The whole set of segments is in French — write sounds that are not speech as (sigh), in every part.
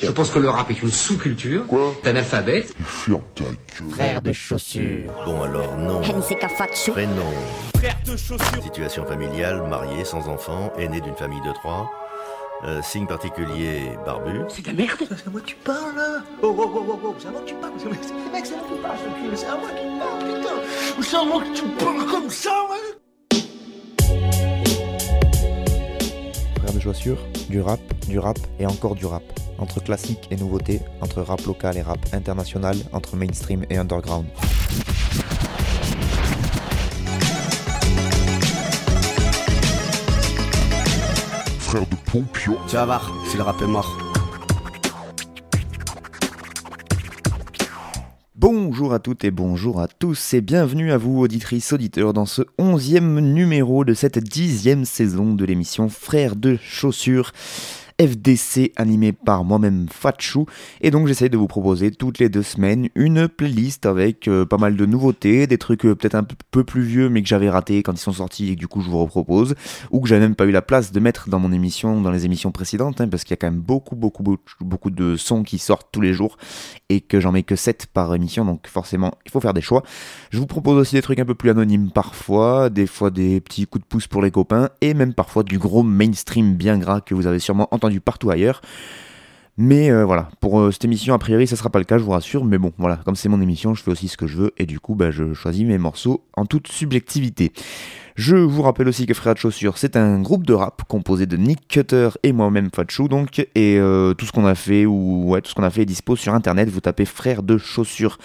Je pense que le rap est une sous-culture Quoi ta gueule. Frère de chaussures. Bon alors non. Prénom. Frère de chaussures. Situation familiale, marié, sans enfant, aîné d'une famille de trois. Euh, signe particulier, barbu. C'est de la merde. C'est à moi que tu parles là Oh oh oh oh oh, c'est à moi que tu parles C'est mec, c'est mec, c'est à moi que tu parles, ce c'est à moi que tu parles, putain C'est à moi que tu parles comme ça, ouais Frère de chaussures, du rap, du rap et encore du rap. Entre classique et nouveauté, entre rap local et rap international, entre mainstream et underground. Frère de Pompio. Tu vas voir, si le rap est mort. Bonjour à toutes et bonjour à tous et bienvenue à vous auditrices, auditeurs dans ce onzième numéro de cette dixième saison de l'émission Frères de chaussures. FDC animé par moi-même Fatchou et donc j'essaie de vous proposer toutes les deux semaines une playlist avec euh, pas mal de nouveautés, des trucs euh, peut-être un peu plus vieux mais que j'avais raté quand ils sont sortis et que du coup je vous repropose. Ou que j'avais même pas eu la place de mettre dans mon émission, dans les émissions précédentes hein, parce qu'il y a quand même beaucoup beaucoup, beaucoup de sons qui sortent tous les jours et que j'en mets que 7 par émission. Donc forcément il faut faire des choix. Je vous propose aussi des trucs un peu plus anonymes parfois, des fois des petits coups de pouce pour les copains et même parfois du gros mainstream bien gras que vous avez sûrement entendu partout ailleurs. Mais euh, voilà, pour euh, cette émission, a priori, ça sera pas le cas, je vous rassure. Mais bon, voilà, comme c'est mon émission, je fais aussi ce que je veux et du coup, bah, je choisis mes morceaux en toute subjectivité. Je vous rappelle aussi que Frère de Chaussures, c'est un groupe de rap composé de Nick Cutter et moi-même Fatchou, donc, et euh, tout ce qu'on a fait ou ouais, tout ce qu'on a fait est dispo sur internet. Vous tapez Frère de Chaussures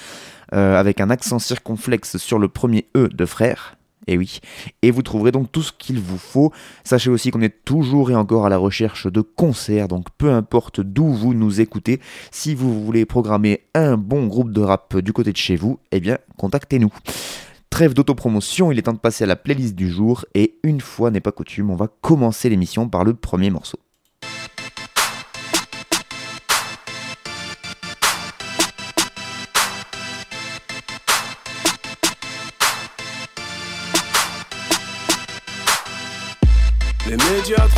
euh, avec un accent circonflexe sur le premier E de frère. Et oui. Et vous trouverez donc tout ce qu'il vous faut. Sachez aussi qu'on est toujours et encore à la recherche de concerts, donc peu importe d'où vous nous écoutez, si vous voulez programmer un bon groupe de rap du côté de chez vous, eh bien, contactez-nous. Trêve d'autopromotion, il est temps de passer à la playlist du jour, et une fois n'est pas coutume, on va commencer l'émission par le premier morceau.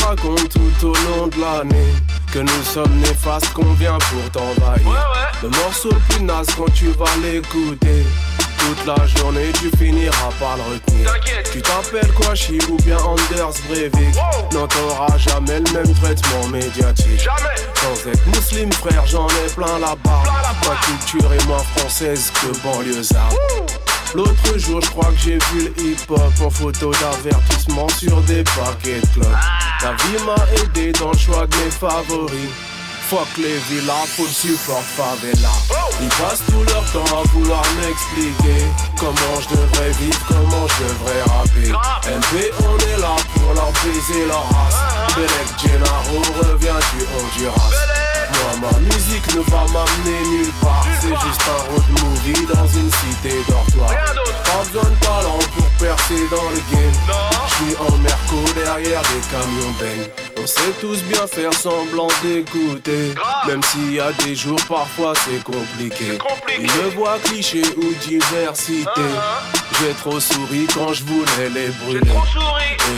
Médias te racontent tout au long de l'année que nous sommes néfastes, qu'on vient pour t'envahir. Le morceau le plus naze quand tu vas l'écouter. Toute la journée, tu finiras par le retenir. Tu t'appelles quoi, Chi ou bien Anders Breivik Non, t'auras jamais le même traitement médiatique. Jamais Sans être musulman, frère, j'en ai plein là-bas. Ma culture est moins française que banlieusard. L'autre jour, je crois que j'ai vu le hip-hop en photo d'avertissement sur des paquets de clubs. La vie m'a aidé dans le choix de mes favoris. Fuck les villas, faut le support favela. Ils passent tout leur temps à vouloir m'expliquer comment je devrais vivre, comment je devrais rapper. MP, on est là pour leur baiser leur race. Belek Gennaro revient du Honduras. Ma musique ne va m'amener nulle part. C'est juste un road movie dans une cité dortoir. Pas besoin de talent pour percer dans le game. Je suis en merco derrière des camions bang. On sait tous bien faire semblant d'écouter. Même s'il y a des jours, parfois c'est compliqué. compliqué. Me voient cliché ou diversité. J'ai trop souri quand je voulais les brûler.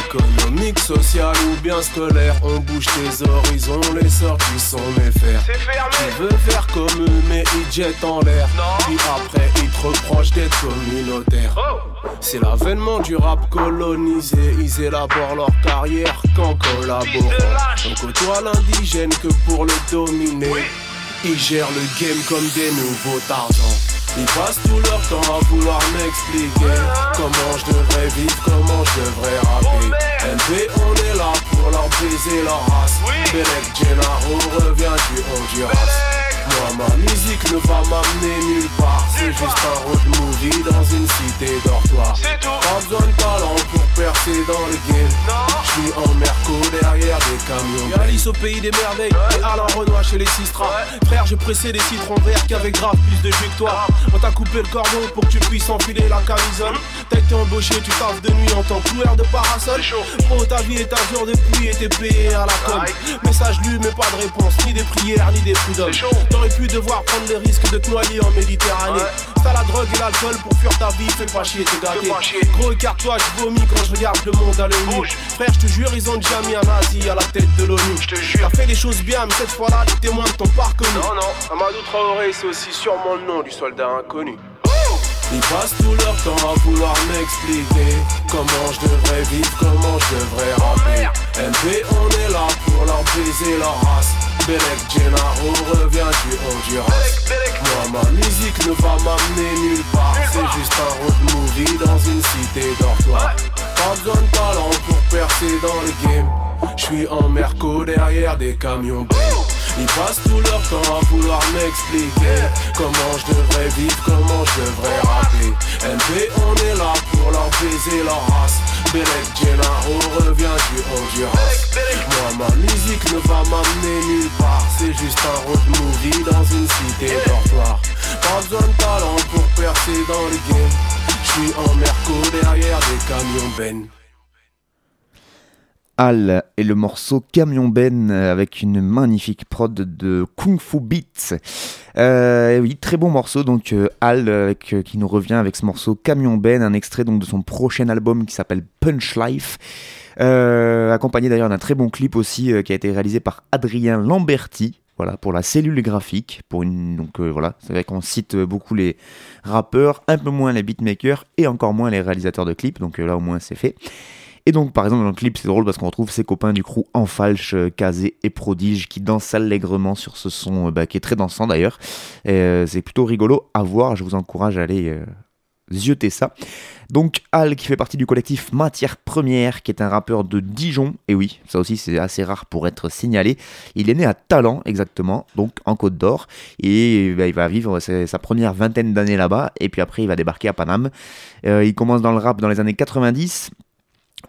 Économique, social ou bien scolaire, on bouge tes horizons, les sorties sont mes fers. C'est fermé Tu veux faire comme eux, mais ils jettent en l'air. Puis après, ils te reprochent d'être communautaire. Oh C'est l'avènement du rap colonisé. Ils élaborent leur carrière qu'en collaborant. On côtoie l'indigène que pour le dominer. Ils gèrent le game comme des nouveaux Tarzans. Ils passent tout leur temps à vouloir m'expliquer comment je devrais vivre, comment je devrais rapper. MP, on est là pour leur baiser leur race. Belek Gennaro revient du Honduras. Moi, ma musique ne va m'amener nulle part. C'est juste un road movie dans une cité dortoir. C'est tout. Pas besoin de talent pour percer dans le game. Je suis en merco derrière des camions. Y'a Alice au pays des merveilles et Alain Renoir chez les Sistras. Frère, j'ai pressé des citrons verts qui avaient grave plus de jus que toi. On t'a coupé le cordon pour que tu puisses enfiler la camisole. T'as été embauché, tu taffes de nuit en tant que loueur de parasol. Pro, ta vie est un jour de pluie et t'es payé à la com. Message lu, mais pas de réponse, ni des prières, ni des prud'hommes. T'aurais pu devoir prendre le risque de te noyer en Méditerranée. T'as la drogue et l'alcool pour fuir ta vie, fais pas chier, t'es gâté. Gros écarte-toi, je vomis quand je regarde le monde à l'œil Frère, je te jure, ils ont déjà mis un nazi à la tête de l'ONU. Je te jure. T'as fait les choses bien, mais cette fois-là, les témoins ne t'ont pas reconnu. Non, non, Amadou Traoré, c'est aussi sûrement le nom du soldat inconnu. Ils passent tout leur temps à vouloir m'expliquer Comment je devrais vivre, comment je devrais rapper. MP on est là pour leur baiser leur race. Belek Gennaro revient du Honduras. Moi ma musique ne va m'amener nulle part. C'est juste un road movie dans une cité dortoir Pas besoin de talent pour percer dans le game. Je suis en merco derrière des camions ils passent tout leur temps à vouloir m'expliquer Comment je devrais vivre, comment je devrais rapper. MP on est là pour leur baiser leur race. Belek Gennaro revient du Honduras Moi ma musique ne va m'amener nulle part. C'est juste un road movie dans une cité dortoir. Pas besoin de talent pour percer dans le game. Je suis en merco derrière des camions Ben Al et le morceau Camion Ben avec une magnifique prod de Kung Fu Beats. Euh, oui, très bon morceau donc euh, Al euh, qui nous revient avec ce morceau Camion Ben, un extrait donc de son prochain album qui s'appelle Punch Life. accompagné d'ailleurs d'un très bon clip aussi qui a été réalisé par Adrien Lamberti, voilà, pour la cellule graphique, pour une, donc voilà, c'est vrai qu'on cite beaucoup les rappeurs, un peu moins les beatmakers et encore moins les réalisateurs de clips, donc là au moins c'est fait. Et donc, par exemple, dans le clip, c'est drôle parce qu'on retrouve ses copains du crew en falche, Kazé et Prodige, qui dansent allègrement sur ce son, euh, bah, qui est très dansant d'ailleurs. Euh, c'est plutôt rigolo à voir, je vous encourage à aller euh, zioter ça. Donc Al qui fait partie du collectif Matière Première, qui est un rappeur de Dijon, et oui, ça aussi c'est assez rare pour être signalé. Il est né à Talent exactement, donc en Côte d'Or, et bah, il va vivre sa première vingtaine d'années là-bas, et puis après il va débarquer à Paname. il commence dans le rap dans les années 90,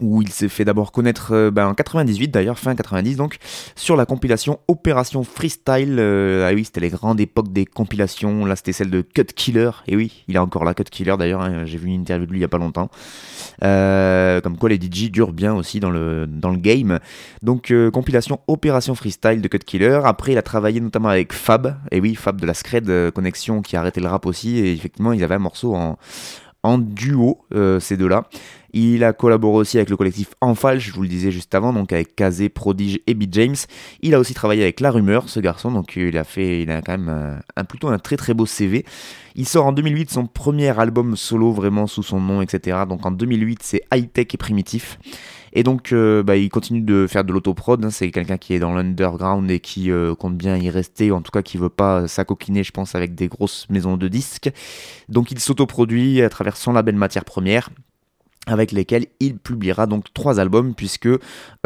où il s'est fait d'abord connaître euh, ben, en 98 d'ailleurs, fin 90 donc, sur la compilation Opération Freestyle. Euh, ah oui, c'était les grandes époques des compilations. Là, c'était celle de Cut Killer. Et oui, il est encore là, Cut Killer d'ailleurs. Hein, j'ai vu une interview de lui il y a pas longtemps. Euh, comme quoi les DJ durent bien aussi dans le, dans le game. Donc, compilation Opération Freestyle de Cut Killer. Après, il a travaillé notamment avec Fab. Et oui, Fab de la Scred Connection qui a arrêté le rap aussi. Et effectivement, il avait un morceau en en duo, ces deux-là. Il a collaboré aussi avec le collectif Enfal, je vous le disais juste avant, donc avec Kazé, Prodige et Beat James. Il a aussi travaillé avec La Rumeur, ce garçon, donc il a fait, il a quand même euh, un, plutôt un très très beau CV. Il sort en 2008 son premier album solo vraiment sous son nom, etc. Donc en 2008 c'est High Tech et Primitif. Et donc, euh, bah, il continue de faire de l'autoprod. Hein. c'est quelqu'un qui est dans l'underground et qui euh, compte bien y rester, en tout cas qui veut pas s'acoquiner, je pense, avec des grosses maisons de disques. Donc, il s'autoproduit à travers son label Matière Première avec lesquels il publiera donc trois albums puisque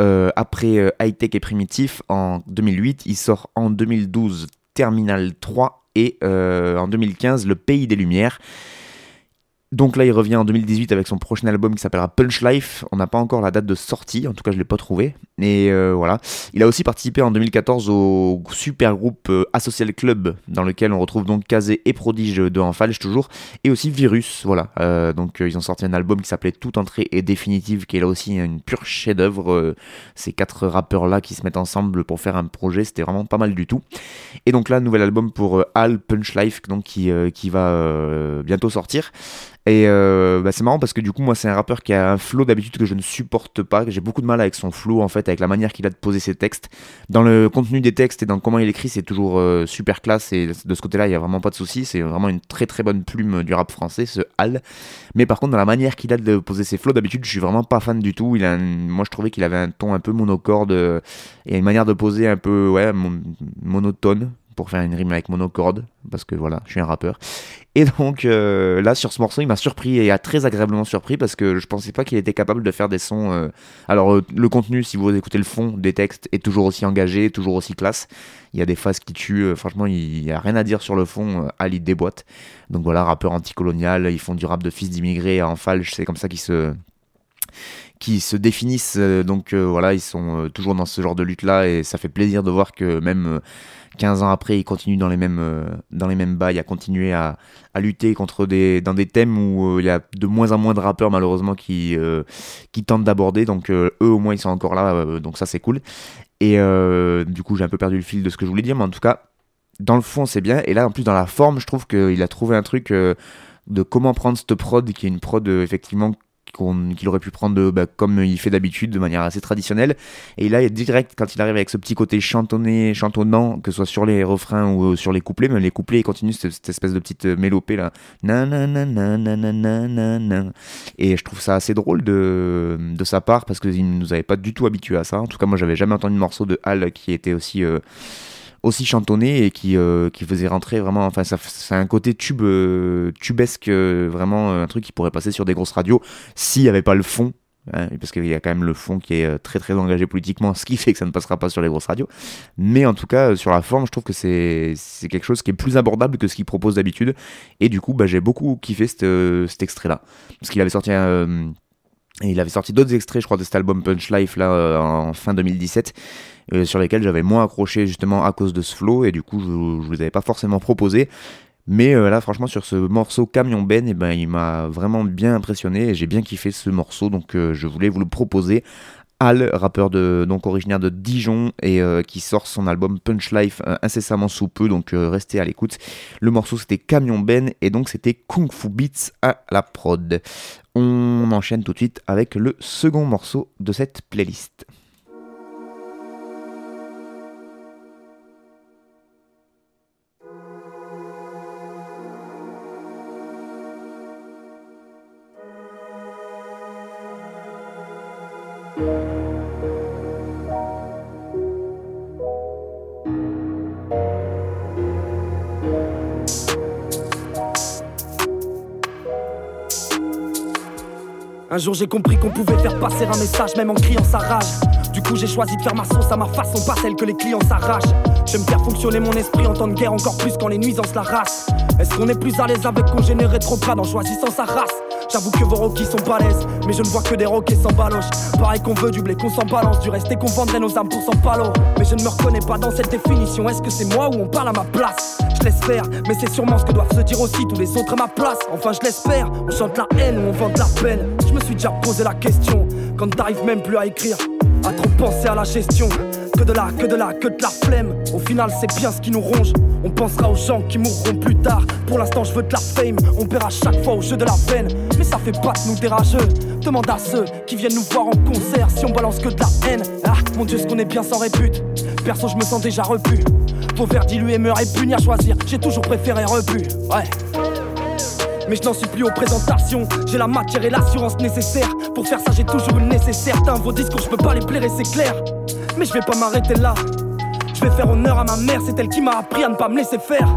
euh, après High Tech et Primitif en 2008, il sort en 2012 Terminal 3 et en 2015 Le Pays des Lumières. Donc là, il revient en 2018 avec son prochain album qui s'appellera Punch Life. On n'a pas encore la date de sortie, en tout cas, je ne l'ai pas trouvé. Mais euh, voilà. Il a aussi participé en 2014 au super groupe euh, Asocial Club, dans lequel on retrouve donc Kazé et Prodige de Enfalge toujours, et aussi Virus. Voilà. Euh, donc ils ont sorti un album qui s'appelait Toute entrée et définitive, qui est là aussi une pure chef-d'œuvre. ces quatre rappeurs-là qui se mettent ensemble pour faire un projet, c'était vraiment pas mal du tout. Et donc là, nouvel album pour Al Punch Life, donc qui va bientôt sortir. Et euh, bah, c'est marrant parce que du coup, moi, c'est un rappeur qui a un flow d'habitude que je ne supporte pas. J'ai beaucoup de mal avec son flow, en fait, avec la manière qu'il a de poser ses textes. Dans le contenu des textes et dans comment il écrit, c'est toujours euh, super classe. Et de ce côté-là, il n'y a vraiment pas de souci. C'est vraiment une très très bonne plume du rap français, ce Hal. Mais par contre, dans la manière qu'il a de poser ses flows, d'habitude, je suis vraiment pas fan du tout. Il a Moi, je trouvais qu'il avait un ton un peu monocorde euh, et une manière de poser un peu ouais, monotone pour faire une rime avec monocorde, parce que voilà, je suis un rappeur. Et donc euh, là, sur ce morceau, il m'a surpris et a très agréablement surpris parce que je pensais pas qu'il était capable de faire des sons. Euh, alors, euh, le contenu, si vous écoutez le fond des textes, est toujours aussi engagé, toujours aussi classe. Il y a des phases qui tuent. franchement, il n'y a rien à dire sur le fond. Ali déboîte. Donc voilà, rappeur anticolonial, ils font du rap de fils d'immigrés en falche, c'est comme ça qu'ils se qui se définissent donc voilà ils sont toujours dans ce genre de lutte là et ça fait plaisir de voir que même 15 ans après, il continue dans les mêmes, euh, dans les mêmes bails, à continuer à, à lutter contre des, dans des thèmes où euh, il y a de moins en moins de rappeurs malheureusement qui, euh, qui tentent d'aborder. Donc eux au moins ils sont encore là, donc ça c'est cool. Et du coup j'ai un peu perdu le fil de ce que je voulais dire, mais en tout cas dans le fond, c'est bien. Et là, en plus, dans la forme, je trouve qu'il a trouvé un truc de comment prendre cette prod, qui est une prod effectivement qu'il aurait pu prendre bah, comme il fait d'habitude, de manière assez traditionnelle. Et là, il est direct, quand il arrive avec ce petit côté chantonné, chantonnant, que ce soit sur les refrains ou sur les couplets, même les couplets, il continue cette, cette espèce de petite mélopée là. Et je trouve ça assez drôle de, de sa part, parce qu'il ne nous avait pas du tout habitué à ça. En tout cas, moi, j'avais jamais entendu de morceau de Hal qui était aussi aussi chantonné et qui, euh, qui faisait rentrer vraiment. Enfin, ça, c'est un côté tube, euh, tubesque, euh, vraiment un truc qui pourrait passer sur des grosses radios s'il n'y avait pas le fond. Hein, parce qu'il y a quand même le fond qui est très très engagé politiquement, (laughs) ce qui fait que ça ne passera pas sur les grosses radios. Mais en tout cas, sur la forme, je trouve que c'est, quelque chose qui est plus abordable que ce qu'il propose d'habitude. Et du coup, bah, j'ai beaucoup kiffé cet extrait-là. Parce qu'il avait sorti il avait sorti d'autres extraits, je crois, de cet album Punch Life là euh, en fin 2017, euh, sur lesquels j'avais moins accroché justement à cause de ce flow, et du coup je, je vous avais pas forcément proposé. Mais euh, là, franchement, sur ce morceau Camion Ben, eh ben, il m'a vraiment bien impressionné et j'ai bien kiffé ce morceau, donc je voulais vous le proposer Al, rappeur de, donc originaire de Dijon et euh, qui sort son album Punch Life euh, incessamment sous peu, donc euh, restez à l'écoute. Le morceau c'était Camion Ben et donc c'était Kung Fu Beats à la prod. On enchaîne tout de suite avec le second morceau de cette playlist. Un jour j'ai compris qu'on pouvait faire passer un message même en criant sa rage. Du coup j'ai choisi de faire ma sauce à ma façon, pas celle que les clients s'arrachent. J'aime faire fonctionner mon esprit en temps de guerre encore plus quand les nuisances la race. Est-ce qu'on est plus à l'aise avec qu'on générait trop en choisissant sa race? J'avoue que vos rockies sont balèzes, mais je ne vois que des roquets sans baloche. Pareil qu'on veut du blé, qu'on s'en balance, du reste et qu'on vendrait nos âmes pour s'en palo. Mais je ne me reconnais pas dans cette définition. Est-ce que c'est moi ou on parle à ma place? Je laisse faire, mais c'est sûrement ce que doivent se dire aussi tous les autres à ma place. Enfin, je l'espère, on chante la haine ou on vend la peine. Je me suis déjà posé la question, quand t'arrives même plus à écrire, à trop penser à la gestion. Que de là, que de là, que de la flemme. Au final, c'est bien ce qui nous ronge. On pensera aux gens qui mourront plus tard. Pour l'instant, je veux de la fame. On perd à chaque fois au jeu de la peine. Mais ça fait pas de nous des rageux. Demande à ceux qui viennent nous voir en concert si on balance que de la haine. Ah, mon dieu, ce qu'on est bien sans répute. Perso, je me sens déjà repu. Faut faire diluer, meurt et punir, choisir. J'ai toujours préféré repu. Ouais. Mais je n'en suis plus aux présentations. J'ai la matière et l'assurance nécessaire. Pour faire ça, j'ai toujours une nécessaire. T'as vos discours, je peux pas les plaire et c'est clair. Mais je vais pas m'arrêter là. Je vais faire honneur à ma mère, c'est elle qui m'a appris à ne pas me laisser faire.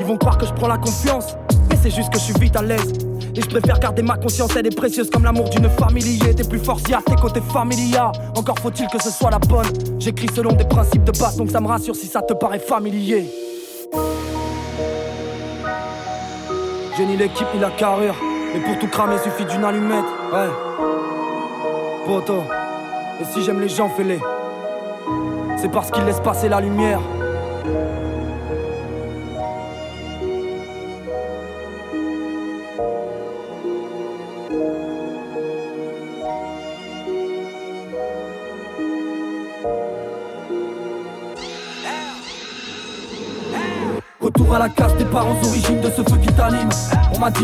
Ils vont croire que je prends la confiance, mais c'est juste que je suis vite à l'aise. Et je préfère garder ma conscience, elle est précieuse comme l'amour d'une famille. T'es plus forcier à tes côtés familia. Encore faut-il que ce soit la bonne. J'écris selon des principes de base, donc ça me rassure si ça te paraît familier. J'ai ni l'équipe ni la carrure, mais pour tout cramer suffit d'une allumette. Ouais. Poto. Et si j'aime les gens, fais-les c'est parce qu'il laisse passer la lumière.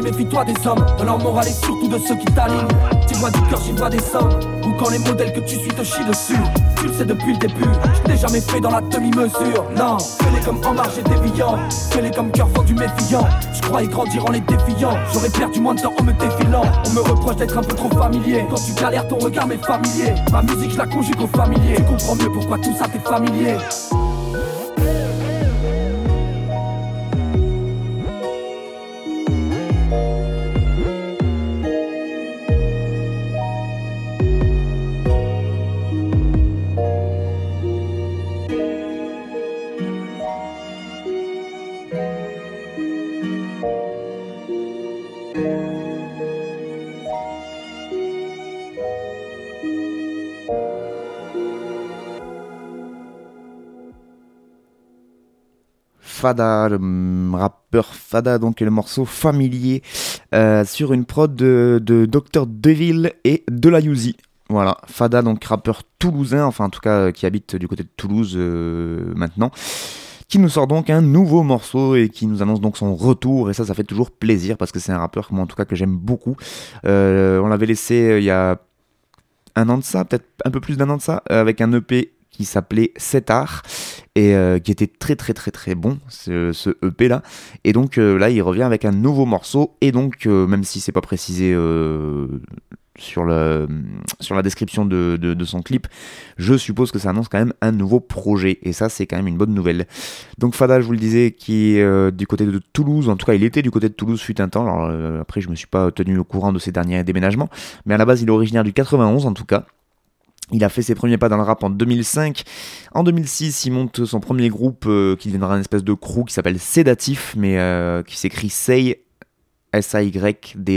Méfie-toi des hommes, de leur morale et surtout de ceux qui t'alignent. Tu vois du cœur, j'y vois des sommes. Ou quand les modèles que tu suis te chient dessus. Tu le sais depuis le début, je t'ai jamais fait dans la demi-mesure. Non, fais-les comme en marge et déviant. Fais-les comme cœur du méfiant. Je croyais grandir en les défiant. J'aurais perdu moins de temps en me défilant. On me reproche d'être un peu trop familier. Quand tu galères, ton regard m'est familier. Ma musique, je la conjugue au familier. Tu comprends mieux pourquoi tout ça t'est familier. Fada, le rappeur Fada, donc le morceau familier euh, sur une prod de, Dr Deville et de la Yuzi. Voilà, Fada, donc rappeur toulousain, enfin en tout cas qui habite du côté de Toulouse euh, maintenant qui nous sort donc un nouveau morceau et qui nous annonce donc son retour. Et ça, ça fait toujours plaisir parce que c'est un rappeur, moi en tout cas, que j'aime beaucoup. Euh, on l'avait laissé euh, il y a un an de ça, peut-être un peu plus d'un an de ça, euh, avec un EP qui s'appelait Setar et euh, qui était très très très très bon ce, EP là et donc euh, là il revient avec un nouveau morceau. Et donc euh, même si c'est pas précisé sur, la description de, son clip je suppose que ça annonce quand même un nouveau projet. Et ça c'est quand même une bonne nouvelle. Donc Fada je vous le disais qui est du côté de Toulouse en tout cas il était du côté de Toulouse fut un temps. Alors après je me suis pas tenu au courant de ses derniers déménagements. Mais à la base il est originaire du 91 en tout cas il a fait ses premiers pas dans le rap en 2005. En 2006, il monte son premier groupe euh, qui deviendra une espèce de crew qui s'appelle Sédatif, mais euh, qui s'écrit Say, S-A-Y-D-A-T-Y-P-H,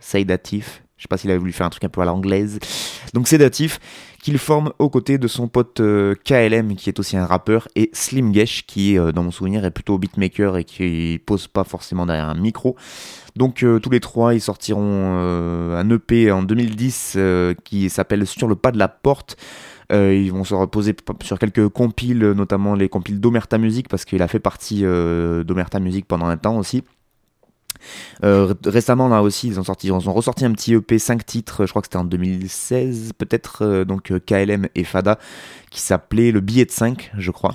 Sédatif. Je sais pas s'il avait voulu faire un truc un peu à l'anglaise. Donc Sédatif, qu'il forme aux côtés de son pote euh, KLM, qui est aussi un rappeur, et Slim Gesh, qui, euh, dans mon souvenir, est plutôt beatmaker et qui pose pas forcément derrière un micro. Donc euh, tous les trois, ils sortiront un EP en 2010 euh, qui s'appelle Sur le pas de la porte. Ils vont se reposer sur quelques compiles, notamment les compiles d'Omerta Music, parce qu'il a fait partie d'Omerta Music pendant un temps aussi. Euh, ré- récemment là aussi ils ont sorti ressorti un petit EP 5 titres je crois que c'était en 2016 peut-être euh, donc euh, KLM et Fada qui s'appelait le billet de 5 je crois.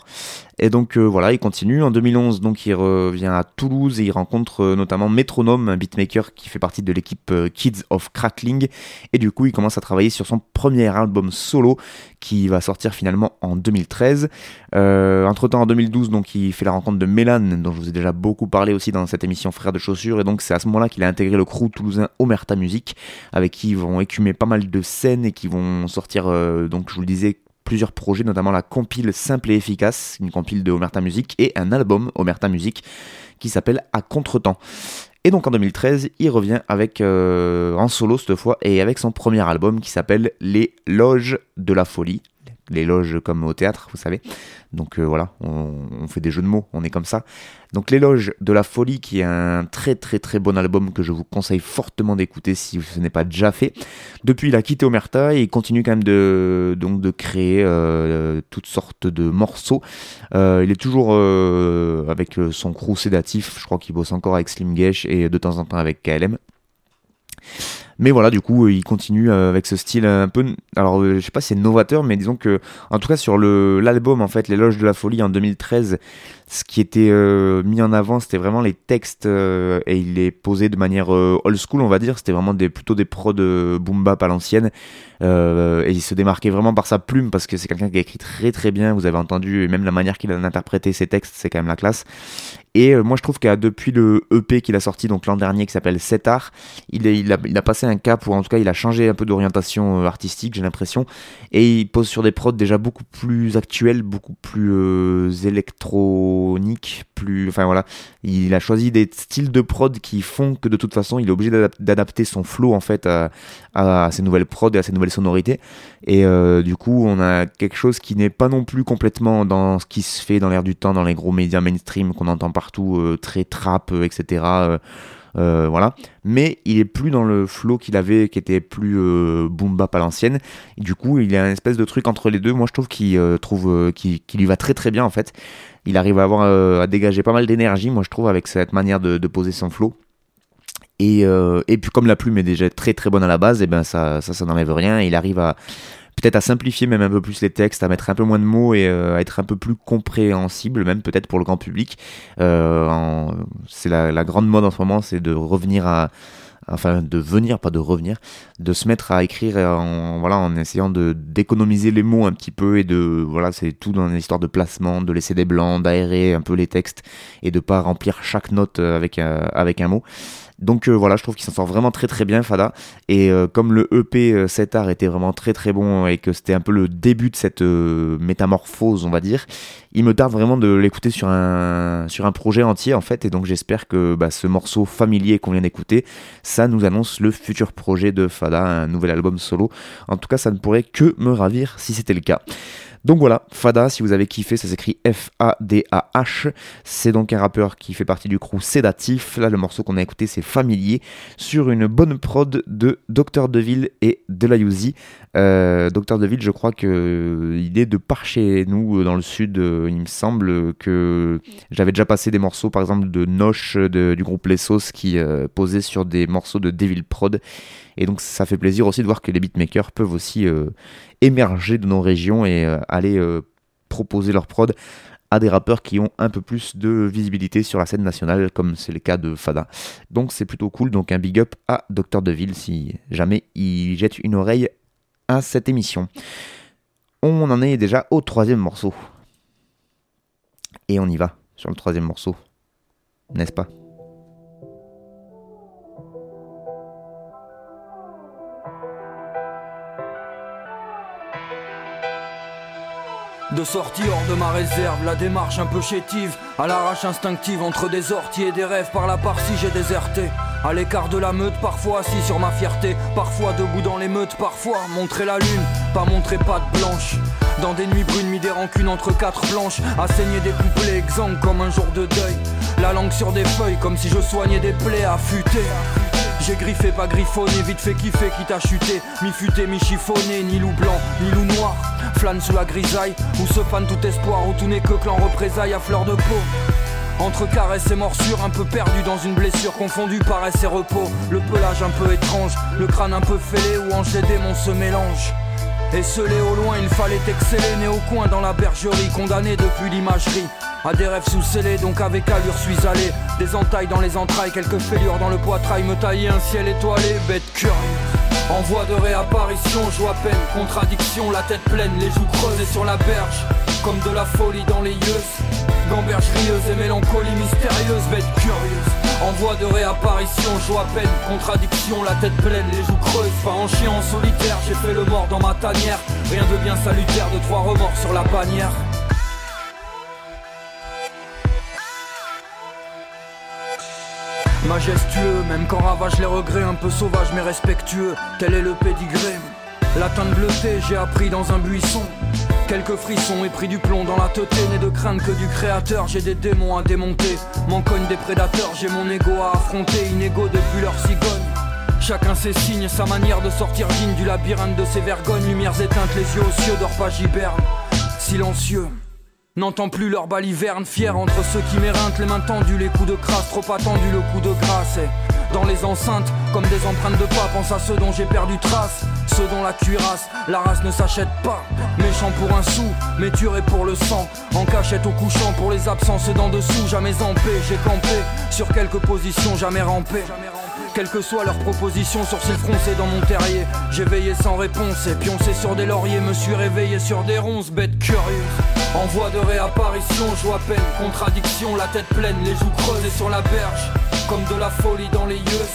Et donc euh, voilà il continue. En 2011 donc il revient à Toulouse et il rencontre euh, notamment Metronome un beatmaker qui fait partie de l'équipe euh, Kids of Crackling. Et du coup il commence à travailler sur son premier album solo qui va sortir finalement en 2013 euh, entre temps en 2012 donc il fait la rencontre de Mélan dont je vous ai déjà beaucoup parlé aussi dans cette émission Frères de chaussures. Et donc c'est à ce moment là qu'il a intégré le crew toulousain Omerta Music avec qui ils vont écumer pas mal de scènes et qui vont sortir donc je vous le disais plusieurs projets notamment la compile simple et efficace une compile de Omerta Music et un album Omerta Music qui s'appelle À Contretemps et donc en 2013, il revient avec euh, en solo cette fois et avec son premier album qui s'appelle Les Loges de la Folie. Les loges comme au théâtre, vous savez. Donc euh, voilà, on, fait des jeux de mots, on est comme ça. Donc Les Loges de la Folie, qui est un très très très bon album que je vous conseille fortement d'écouter si ce n'est pas déjà fait. Depuis, il a quitté Omerta et il continue quand même de, donc, de créer euh, toutes sortes de morceaux. Euh, il est toujours avec son crew sédatif, je crois qu'il bosse encore avec Slim Gesh et de temps en temps avec KLM. Mais voilà, du coup, euh, il continue euh, avec ce style un peu. Alors, euh, je sais pas si c'est novateur, mais disons que, en tout cas, sur l'album, en fait, Les Loges de la Folie en 2013, ce qui était euh, mis en avant, c'était vraiment les textes euh, et il est posé de manière euh, old school, on va dire. C'était vraiment des, plutôt des prods de boom bap à l'ancienne. Et il se démarquait vraiment par sa plume parce que c'est quelqu'un qui a écrit très très bien. Vous avez entendu, et même la manière qu'il a interprété ses textes, c'est quand même la classe. Et moi, je trouve que depuis le EP qu'il a sorti donc l'an dernier, qui s'appelle Set Art, il, a, il a passé un cap ou en tout cas, il a changé un peu d'orientation artistique, j'ai l'impression. Et il pose sur des prods déjà beaucoup plus actuels, beaucoup plus euh, plus. Enfin voilà, il a choisi des styles de prod qui font que de toute façon, il est obligé d'adap- d'adapter son flow en fait à, à ces nouvelles prods et à ces nouvelles sonorités. Et euh, du coup, on a quelque chose qui n'est pas non plus complètement dans ce qui se fait dans l'air du temps, dans les gros médias mainstream qu'on entend partout, euh, très trap, euh, etc. euh, voilà. Mais il est plus dans le flow qu'il avait, qui était plus euh, boom bap à l'ancienne. Du coup, il y a une espèce de truc entre les deux. Moi, je trouve qu'il euh, trouve euh, qui, lui va très très bien en fait. Il arrive à avoir à dégager pas mal d'énergie, moi je trouve, avec cette manière de, de poser son flow. Et, et puis comme la plume est déjà très très bonne à la base, et ben ça ça, ça n'enlève rien. Il arrive à peut-être à simplifier même un peu plus les textes, à mettre un peu moins de mots et euh, à être un peu plus compréhensible, même peut-être pour le grand public. Euh, c'est la, grande mode en ce moment, c'est de revenir à enfin de venir pas de revenir de se mettre à écrire en voilà en essayant de d'économiser les mots un petit peu et de voilà c'est tout dans l'histoire de placement de laisser des blancs d'aérer un peu les textes et de pas remplir chaque note euh, avec un, avec un mot donc euh, voilà, je trouve qu'il s'en sort vraiment très très bien Fada. Et euh, comme le EP euh, cet art était vraiment très très bon et que c'était un peu le début de cette métamorphose, on va dire, il me tarde vraiment de l'écouter sur un sur un projet entier en fait. Et donc j'espère que bah, ce morceau familier qu'on vient d'écouter, ça nous annonce le futur projet de Fada, un nouvel album solo. En tout cas, ça ne pourrait que me ravir si c'était le cas. Donc voilà, Fada, si vous avez kiffé, ça s'écrit F-A-D-A-H. C'est donc un rappeur qui fait partie du crew Sédatif. Là, le morceau qu'on a écouté, c'est Familier, sur une bonne prod de Dr. Deville et de la Yuzi. Euh, Dr. Deville, je crois que il est de par chez nous, dans le sud. il me semble que j'avais déjà passé des morceaux, par exemple, de Noche du groupe Les Sauces qui euh, posait sur des morceaux de Devil Prod. Et donc ça fait plaisir aussi de voir que les beatmakers peuvent aussi euh, émerger de nos régions et euh, aller euh, proposer leur prod à des rappeurs qui ont un peu plus de visibilité sur la scène nationale, comme c'est le cas de Fada. Donc c'est plutôt cool, donc un big up à Docteur Deville si jamais il jette une oreille à cette émission. On en est déjà au troisième morceau. Et on y va sur le troisième morceau, n'est-ce pas? De sortie hors de ma réserve, la démarche un peu chétive, à l'arrache instinctive entre des orties et des rêves, par la partie j'ai déserté. À l'écart de la meute, parfois assis sur ma fierté, parfois debout dans les meutes, parfois montrer la lune, pas montrer patte blanche. Dans des nuits brunes, mis des rancunes entre quatre blanches, à saigner des couplets exsangues comme un jour de deuil. La langue sur des feuilles, comme si je soignais des plaies affûtées. J'ai griffé, pas griffonné, vite fait kiffer, qui t'a chuté. Mi futé, mi chiffonné, ni loup blanc, ni loup noir. Flâne sous la grisaille, où se fane tout espoir, où tout n'est que clan représailles à fleur de peau. Entre caresses et morsures, un peu perdu dans une blessure, confondu paresse et repos. Le pelage un peu étrange, le crâne un peu fêlé, où ange les démons se mélangent. Et scellé au loin, il fallait exceller, né au coin dans la bergerie, condamné depuis l'imagerie. A des rêves sous-scellés, donc avec allure suis allé. Des entailles dans les entrailles, quelques fêlures dans le poitrail, me tailler un ciel étoilé, bête curieuse. En voie de réapparition, joie peine, contradiction, la tête pleine, les joues creusées sur la berge, comme de la folie dans les yeux. Gamberge rieuse et mélancolie mystérieuse, bête curieuse. En voie de réapparition, joie peine, contradiction, la tête pleine, les joues creuses, pas en chien en solitaire, j'ai fait le mort dans ma tanière, rien de bien salutaire, de trois remords sur la bannière. Majestueux, même quand ravage les regrets, un peu sauvage mais respectueux, tel est le pédigré. La teinte bleutée, j'ai appris dans un buisson. Quelques frissons et pris du plomb dans la teuté, né de crainte que du créateur, j'ai des démons à démonter. M'en cogne des prédateurs, j'ai mon ego à affronter, inégaux depuis leur cigogne. Chacun ses signes, sa manière de sortir digne du labyrinthe de ses vergognes, lumières éteintes, les yeux aux cieux, dors pas silencieux. N'entends plus leur baliverne, fier entre ceux qui m'éreintent, les mains tendues, les coups de crasse, trop attendu le coup de grâce. Et dans les enceintes, comme des empreintes de pas, pense à ceux dont j'ai perdu trace, ceux dont la cuirasse, la race ne s'achète pas. Méchant pour un sou, mais tué pour le sang. En cachette au couchant pour les absences d'en dessous, jamais en paix, j'ai campé sur quelques positions, jamais rampé. Quelles que soient leurs propositions, sourcils froncés dans mon terrier. J'ai sans réponse et pioncé sur des lauriers, me suis réveillé sur des ronces, bête curieuse. En voie de réapparition, joie peine, contradiction, la tête pleine, les joues creuses et sur la berge, comme de la folie dans les yeux.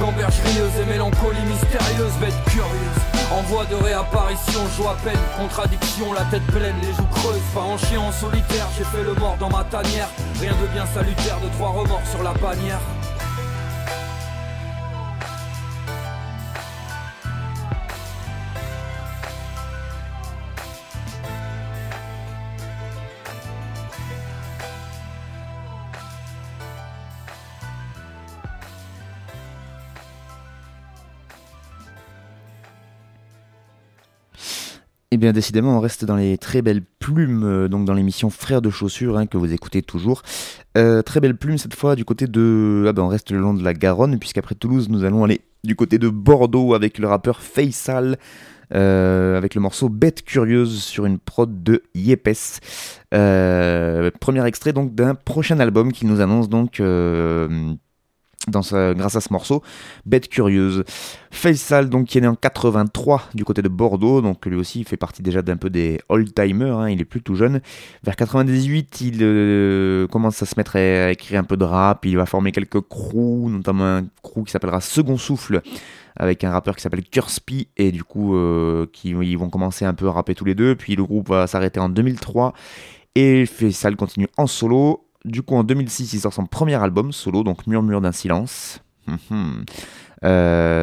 Gamberge rieuse et mélancolie mystérieuse, bête curieuse. En voie de réapparition, joie peine, contradiction, la tête pleine, les joues creuses, pas en chien en solitaire, j'ai fait le mort dans ma tanière. Rien de bien salutaire, de trois remords sur la bannière. Bien, décidément, on reste dans les très belles plumes, euh, donc dans l'émission Frères de chaussures, hein, que vous écoutez toujours. Euh, très belle plume cette fois du côté de. Ah ben, on reste le long de la Garonne, puisqu'après Toulouse, nous allons aller du côté de Bordeaux avec le rappeur Faisal. Euh, avec le morceau Bête Curieuse sur une prod de Yepes. premier extrait donc d'un prochain album qui nous annonce donc dans grâce à ce morceau, Bête Curieuse. Faisal, donc, qui est né en 83 du côté de Bordeaux, donc lui aussi il fait partie déjà d'un peu des old-timers, hein, il est plus tout jeune. Vers 98, il euh, commence à se mettre à écrire un peu de rap, il va former quelques crews, notamment un crew qui s'appellera Second Souffle, avec un rappeur qui s'appelle Kurspi, et du coup, euh, qui, ils vont commencer un peu à rapper tous les deux, puis le groupe va s'arrêter en 2003, et Faisal continue en solo, du coup, en 2006, il sort son premier album solo, donc Murmure d'un silence. Hum, hum.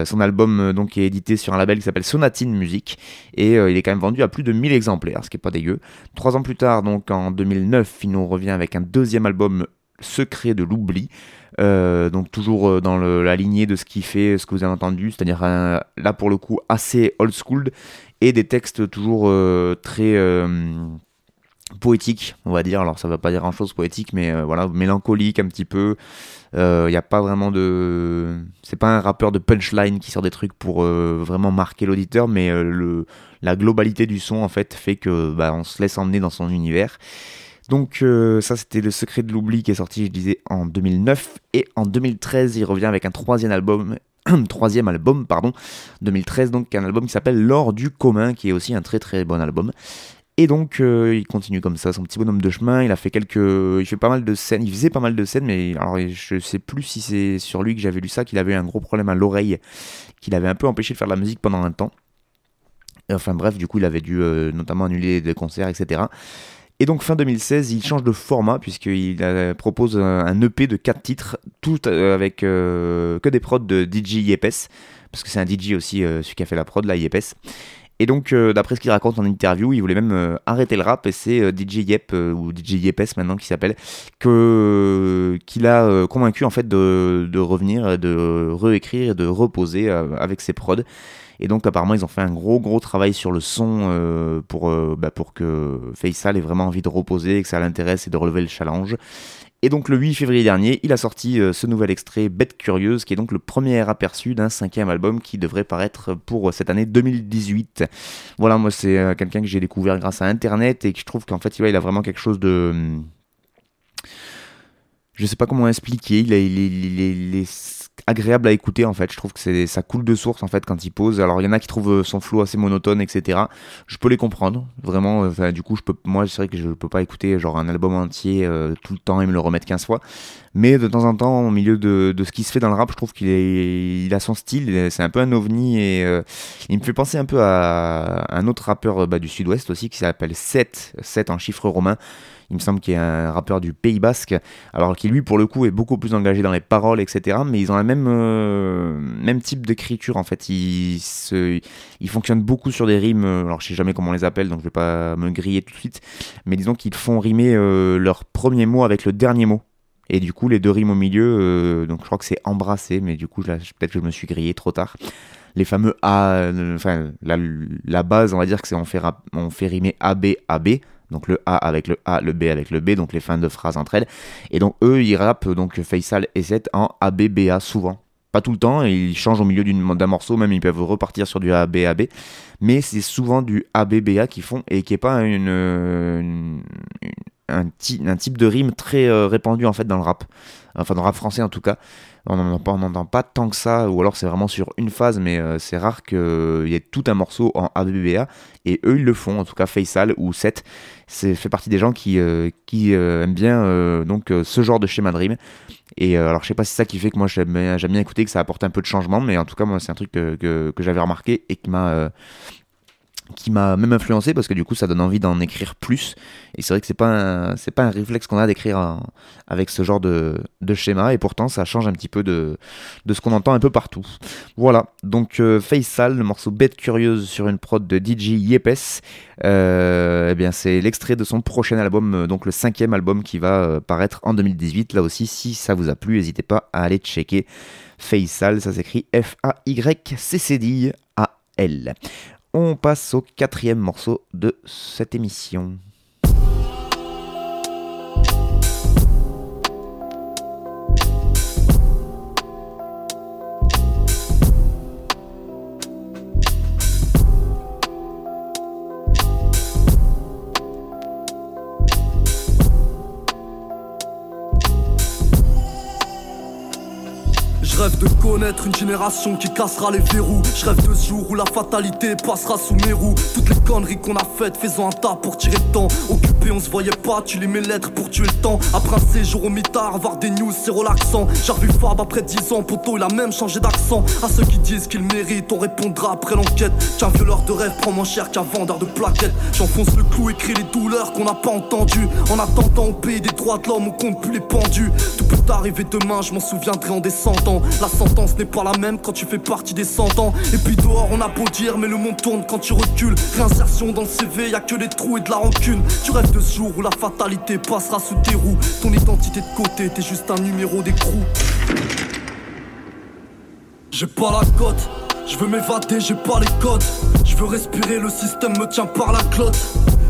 son album donc est édité sur un label qui s'appelle Sonatine Music et il est quand même vendu à plus de 1000 exemplaires, ce qui est pas dégueu. Trois ans plus tard, donc en 2009, il nous revient avec un deuxième album Secret de l'oubli. donc toujours dans la lignée de ce qu'il fait, ce que vous avez entendu, c'est-à-dire là pour le coup assez old school et des textes toujours très poétique, on va dire. Alors ça va pas dire grand chose poétique, mais euh, voilà, mélancolique un petit peu. Il euh, n'y a pas vraiment de. C'est pas un rappeur de punchline qui sort des trucs pour euh, vraiment marquer l'auditeur, mais le, la globalité du son en fait fait que bah, on se laisse emmener dans son univers. Donc ça c'était le secret de l'oubli qui est sorti, je disais, en 2009 et en 2013 il revient avec un troisième album (clears throat) troisième album, pardon, 2013, donc un album qui s'appelle L'or du commun, qui est aussi un très très bon album. Et donc euh, il continue comme ça, son petit bonhomme de chemin. Il a fait quelques, il fait pas mal de scènes. Il faisait pas mal de scènes, mais alors je sais plus si c'est sur lui que j'avais lu ça, qu'il avait un gros problème à l'oreille, qu'il avait un peu empêché de faire de la musique pendant un temps. Enfin bref, du coup il avait dû euh, notamment annuler des concerts, etc. Et donc fin 2016, il change de format puisqu'il propose un EP de 4 titres, tout euh, avec que des prods de DJ Yepes, parce que c'est un DJ aussi, celui qui a fait la prod, là, Yepes. Et donc, euh, d'après ce qu'il raconte en interview, il voulait même euh, arrêter le rap et c'est euh, DJ Yep ou DJ Yepes maintenant qui s'appelle que qu'il a convaincu en fait de, de revenir, de réécrire et de reposer avec ses prods. Et donc apparemment ils ont fait un gros gros travail sur le son pour, bah, pour que Faisal ait vraiment envie de reposer et que ça l'intéresse et de relever le challenge. Et donc le 8 février dernier, il a sorti euh, ce nouvel extrait Bête Curieuse, qui est donc le premier aperçu d'un cinquième album qui devrait paraître pour cette année 2018. Voilà, moi c'est euh, quelqu'un que j'ai découvert grâce à Internet et que je trouve qu'en fait il a vraiment quelque chose de... Je sais pas comment expliquer, il, est agréable à écouter en fait. Je trouve que c'est ça coule de source en fait quand il pose. Alors il y en a qui trouvent son flow assez monotone, etc. Je peux les comprendre, vraiment. Enfin, du coup, je peux, moi, c'est vrai que je peux pas écouter genre un album entier euh, tout le temps et me le remettre 15 fois. Mais de temps en temps, au milieu de, de ce qui se fait dans le rap, je trouve qu'il il a son style. C'est un peu un ovni et euh, il me fait penser un peu à un autre rappeur bah, du Sud-Ouest aussi qui s'appelle 7, 7 en chiffre romain il me semble qu'il est un rappeur du Pays Basque, alors qui lui pour le coup est beaucoup plus engagé dans les paroles, etc. Mais ils ont la même, euh, même type d'écriture en fait. Ils, ils fonctionnent beaucoup sur des rimes, euh, alors je sais jamais comment on les appelle, donc je vais pas me griller tout de suite, mais disons qu'ils font rimer euh, leur premier mot avec le dernier mot. Et du coup, les deux rimes au milieu, donc je crois que c'est embrassé, mais du coup, peut-être que je me suis grillé trop tard les fameux A, enfin la, la, base, on va dire que c'est on fait, on fait rimer AB, AB, donc le A avec le A, le B avec le B, donc les fins de phrases entre elles. Et donc eux, ils rappent donc Faisal et 7 en ABBA souvent. Pas tout le temps, ils changent au milieu d'un morceau, même ils peuvent repartir sur du ABAB, mais c'est souvent du ABBA qu'ils font et qui est pas une, un, type de rime très euh, répandu en fait dans le rap, enfin dans le rap français en tout cas. On n'en entend pas tant que ça, ou alors c'est vraiment sur une phase, mais euh, c'est rare qu'il y ait tout un morceau en ABBA, et eux ils le font, en tout cas Faisal ou Seth, c'est fait partie des gens qui, euh, euh, aiment bien donc ce genre de schéma de rime. Et alors je sais pas si c'est ça qui fait que moi j'aime bien, bien écouter, que ça apporte un peu de changement, mais en tout cas moi c'est un truc que, que j'avais remarqué et qui m'a qui m'a même influencé parce que du coup ça donne envie d'en écrire plus. Et c'est vrai que c'est pas c'est pas un réflexe qu'on a d'écrire avec ce genre de, schéma. Et pourtant ça change un petit peu de, de ce qu'on entend un peu partout. Voilà. Donc euh, le morceau Bête Curieuse sur une prod de DJ Yepes. Euh, eh bien c'est l'extrait de son prochain album euh, donc le cinquième album qui va euh, paraître en 2018 là aussi si ça vous a plu n'hésitez pas à aller checker Faisal. Ça s'écrit F-A-Y-C-C-D A-L on passe au quatrième morceau de cette émission. Rêve de connaître une génération qui cassera les verrous. Je rêve de ce jour où la fatalité passera sous mes roues. Toutes les conneries qu'on a faites, faisant un tas pour tirer le temps. Occupé, on se voyait pas, tu les mes lettres pour tuer le temps. Après un séjour au mitard, voir des news, c'est relaxant. J'ai revu Fab après 10 ans, poteau, il a même changé d'accent. À ceux qui disent qu'ils méritent, on répondra après l'enquête. Qu'un violeur de rêve prend moins cher qu'un vendeur de plaquettes. J'enfonce le clou, écrit les douleurs qu'on n'a pas entendues. En attendant au pays des droits de l'homme, on compte plus les pendus. Tout peut arriver demain, je m'en souviendrai en descendant. La sentence n'est pas la même quand tu fais partie des ans Et puis dehors, on a beau dire, mais le monde tourne quand tu recules. Réinsertion dans le CV, y a que des trous et de la rancune. Tu rêves de ce jour où la fatalité passera sous tes roues. Ton identité de côté, t'es juste un numéro d'écrou. J'ai pas la cote, je veux m'évader, j'ai pas les codes. Je veux respirer, le système me tient par la clotte.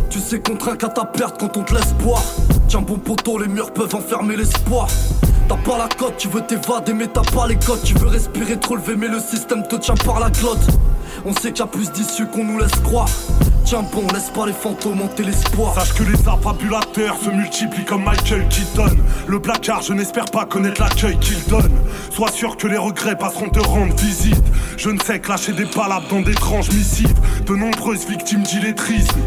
Tu sais qu'on trinque à ta perte quand on te laisse boire. Tiens bon poteau, les murs peuvent enfermer l'espoir. T'as pas la cote, tu veux t'évader mais t'as pas les codes. Tu veux respirer, te relever mais le système te tient par la clotte On sait qu'il y a plus d'issues qu'on nous laisse croire Tiens bon, laisse pas les fantômes hanter l'espoir. Sache que les affabulateurs se multiplient comme Michael Keaton. Le placard, je n'espère pas connaître l'accueil qu'il donne. Sois sûr que les regrets passeront te rendre visite. Je ne sais que lâcher des palabres dans d'étranges missives. De nombreuses victimes d'illettrisme.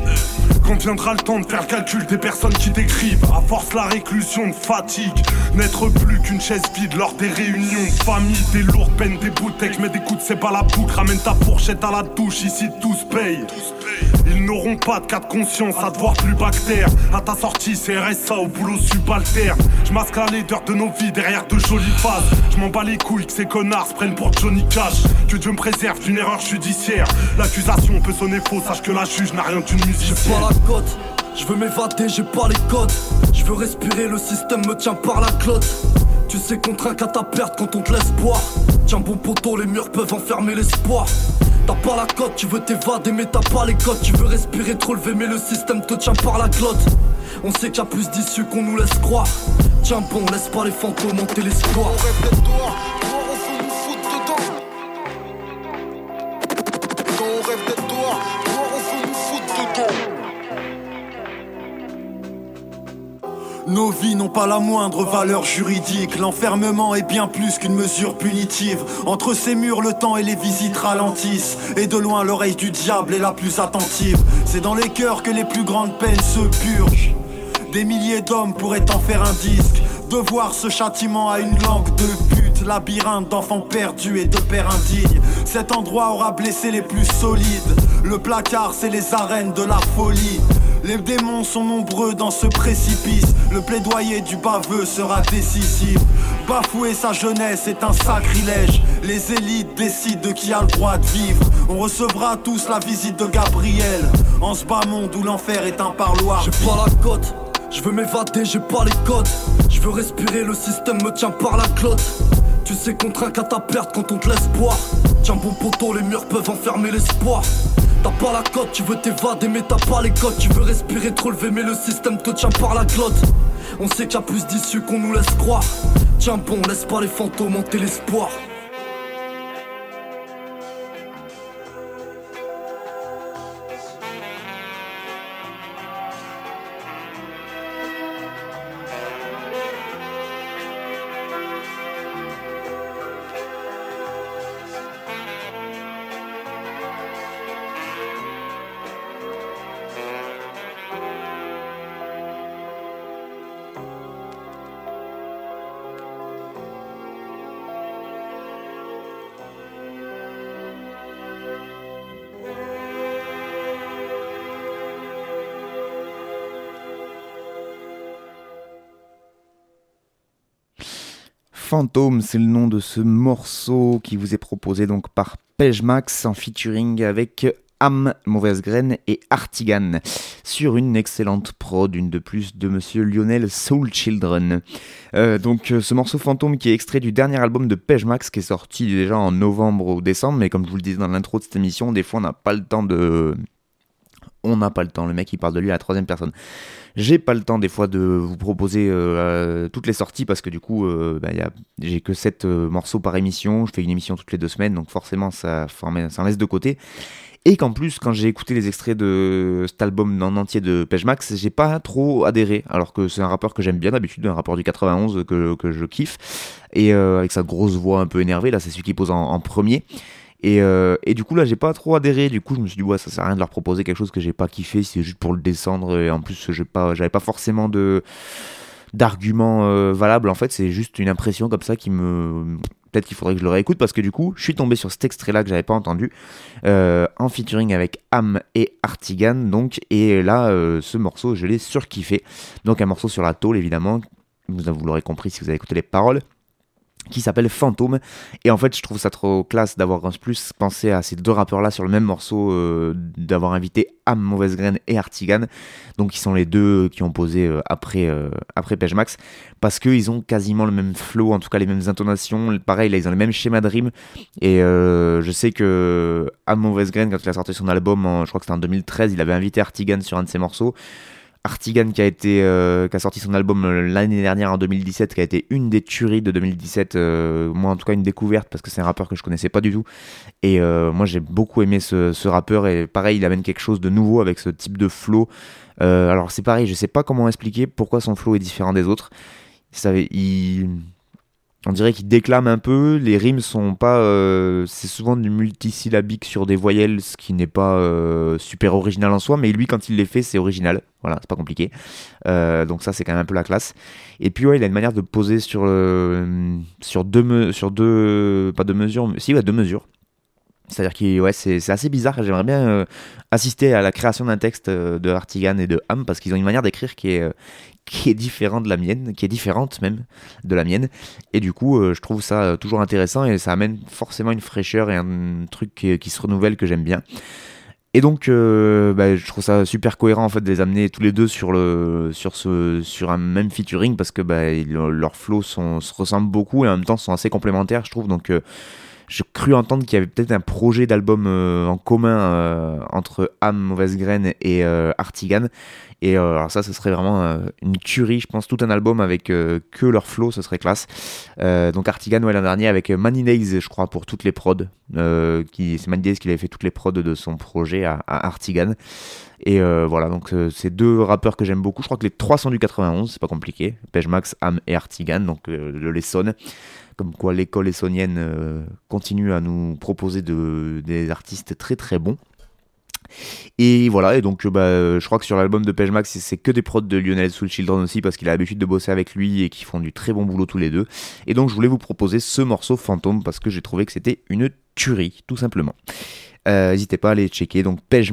Quand viendra le temps de faire le calcul des personnes qui t'écrivent, à force la réclusion de fatigue, n'être plus qu'une chaise vide lors des réunions famille, des lourdes peines, des bouteilles, mais des coups de c'est pas la boucle, ramène ta fourchette à la douche, ici tous payent. Ils n'auront pas de cas de conscience à te voir plus bactère. À ta sortie, c'est RSA au boulot subalterne. Je masque la laideur de nos vies derrière de jolies faces. Je m'en bats les couilles que ces connards se prennent pour Johnny Cash. Que Dieu me préserve d'une erreur judiciaire. L'accusation peut sonner faux, sache que la juge n'a rien d'une musique. J'ai pas la cote, je veux m'évader, j'ai pas les codes. Je veux respirer, le système me tient par la clotte. Tu sais qu'on trinque à ta perte quand on te laisse boire. Tiens bon poteau, les murs peuvent enfermer l'espoir. T'as pas la cote, tu veux t'évader mais t'as pas les codes. Tu veux respirer, te relever mais le système te tient par la clotte On sait qu'il y a plus d'issues qu'on nous laisse croire. Tiens bon, laisse pas les fantômes monter l'espoir On Nos vies n'ont pas la moindre valeur juridique. L'enfermement est bien plus qu'une mesure punitive. Entre ces murs, le temps et les visites ralentissent. Et de loin, l'oreille du diable est la plus attentive. C'est dans les cœurs que les plus grandes peines se purgent. Des milliers d'hommes pourraient en faire un disque. De voir ce châtiment à une langue de pute, labyrinthe d'enfants perdus et de pères indignes. Cet endroit aura blessé les plus solides. Le placard, c'est les arènes de la folie. Les démons sont nombreux dans ce précipice. Le plaidoyer du baveux sera décisif. Bafouer sa jeunesse est un sacrilège. Les élites décident de qui a le droit de vivre. On recevra tous la visite de Gabriel. En ce bas monde où l'enfer est un parloir. J'ai pas la cote, je veux m'évader, j'ai pas les codes. Je veux respirer, le système me tient par la clotte. Tu sais qu'on trinque à ta perte quand on te laisse boire. Tiens bon poteau, les murs peuvent enfermer l'espoir. T'as pas la cote, tu veux t'évader mais t'as pas les codes. Tu veux respirer, te relever mais le système te tient par la clotte On sait qu'il y a plus d'issues qu'on nous laisse croire. Tiens bon, laisse pas les fantômes hanter l'espoir Fantôme, c'est le nom de ce morceau qui vous est proposé donc par Max en featuring avec Am, Mauvaise Graine et Artigan sur une excellente prod, une de plus de monsieur Lionel Soul Children. Euh, donc euh, ce morceau Fantôme qui est extrait du dernier album de Max qui est sorti déjà en novembre ou décembre, mais comme je vous le disais dans l'intro de cette émission, des fois on n'a pas le temps de... On n'a pas le temps, le mec il parle de lui à la troisième personne. J'ai pas le temps des fois de vous proposer euh, toutes les sorties parce que du coup, euh, bah, j'ai que 7 euh, morceaux par émission. Je fais une émission toutes les deux semaines, donc forcément ça, ça en laisse de côté. Et qu'en plus, quand j'ai écouté les extraits de cet album en entier de Page Max, j'ai pas trop adhéré. Alors que c'est un rappeur que j'aime bien d'habitude, un rappeur du 91 que, que je kiffe. Et avec sa grosse voix un peu énervée, là c'est celui qui pose en premier. Euh, et, du coup, là, j'ai pas trop adhéré. Du coup, je me suis dit, ouais, ça sert à rien de leur proposer quelque chose que j'ai pas kiffé, c'est juste pour le descendre. Et en plus, j'avais pas, pas forcément de d'arguments euh, valables. En fait, c'est juste une impression comme ça qui me. Peut-être qu'il faudrait que je le réécoute parce que du coup, je suis tombé sur cet extrait-là que j'avais pas entendu euh, en featuring avec Am et Artigan. Donc, et là, ce morceau, je l'ai surkiffé. Donc, un morceau sur la tôle, évidemment. Vous l'aurez compris si vous avez écouté les paroles. Qui s'appelle Fantôme. Et en fait, je trouve ça trop classe d'avoir plus pensé à ces deux rappeurs-là sur le même morceau, euh, d'avoir invité Am, Mauvaise Graine et Artigan, donc qui sont les deux qui ont posé euh, après, euh, après Page Max, parce qu'ils ont quasiment le même flow, en tout cas les mêmes intonations. Pareil, là, ils ont le même schéma de rime. Et je sais que Am, Mauvaise Graine, quand il a sorti son album, je crois que c'était en 2013, il avait invité Artigan sur un de ses morceaux. Artigan qui a été euh, qui a sorti son album euh, l'année dernière en 2017 qui a été une des tueries de 2017 euh, moi en tout cas une découverte parce que c'est un rappeur que je connaissais pas du tout. Et moi j'ai beaucoup aimé ce, rappeur. Et pareil il amène quelque chose de nouveau avec ce type de flow. Alors c'est pareil je sais pas comment expliquer pourquoi son flow est différent des autres. Il on dirait qu'il déclame un peu, les rimes sont pas. Euh, c'est souvent du multisyllabique sur des voyelles, ce qui n'est pas euh, super original en soi, mais lui, quand il les fait, c'est original. Voilà, c'est pas compliqué. Euh, donc, ça, c'est quand même un peu la classe. Et puis, ouais, il a une manière de poser sur, sur, deux, sur deux. Pas deux mesures, mais si, ouais, deux mesures. C'est-à-dire que ouais, c'est assez bizarre. J'aimerais bien assister à la création d'un texte de Artigan et de Ham parce qu'ils ont une manière d'écrire qui est, qui est différente de la mienne, qui est différente même de la mienne. Et du coup, euh, je trouve ça euh, toujours intéressant et ça amène forcément une fraîcheur et un truc qui, se renouvelle que j'aime bien. Et donc, euh, bah, je trouve ça super cohérent en fait de les amener tous les deux sur un même featuring parce que bah, leurs flows se ressemblent beaucoup et en même temps sont assez complémentaires, je trouve. Donc je cru entendre qu'il y avait peut-être un projet d'album en commun entre Am, Mauvaise Graine et Artigan. Et euh, alors ça, ce serait vraiment euh, une tuerie, je pense, tout un album avec euh, que leur flow, ce serait classe. donc Artigan, ouais, l'an dernier, avec Manny Days, je crois, pour toutes les prods. c'est Manny Days qui avait fait toutes les prods de son projet à, Artigan. Et voilà, donc c'est deux rappeurs que j'aime beaucoup. Je crois que les trois sont du 91, c'est pas compliqué. Page Max, Am et Artigan, donc le Lesson. Comme quoi l'école essonienne continue à nous proposer de, des artistes très très bons. Et voilà, et donc bah, je crois que sur l'album de Page c'est que des prods de Lionel Soul Children aussi, parce qu'il a l'habitude de bosser avec lui et qu'ils font du très bon boulot tous les deux. Et donc je voulais vous proposer ce morceau fantôme parce que j'ai trouvé que c'était une tuerie, tout simplement. Euh, n'hésitez pas à aller checker. Donc Page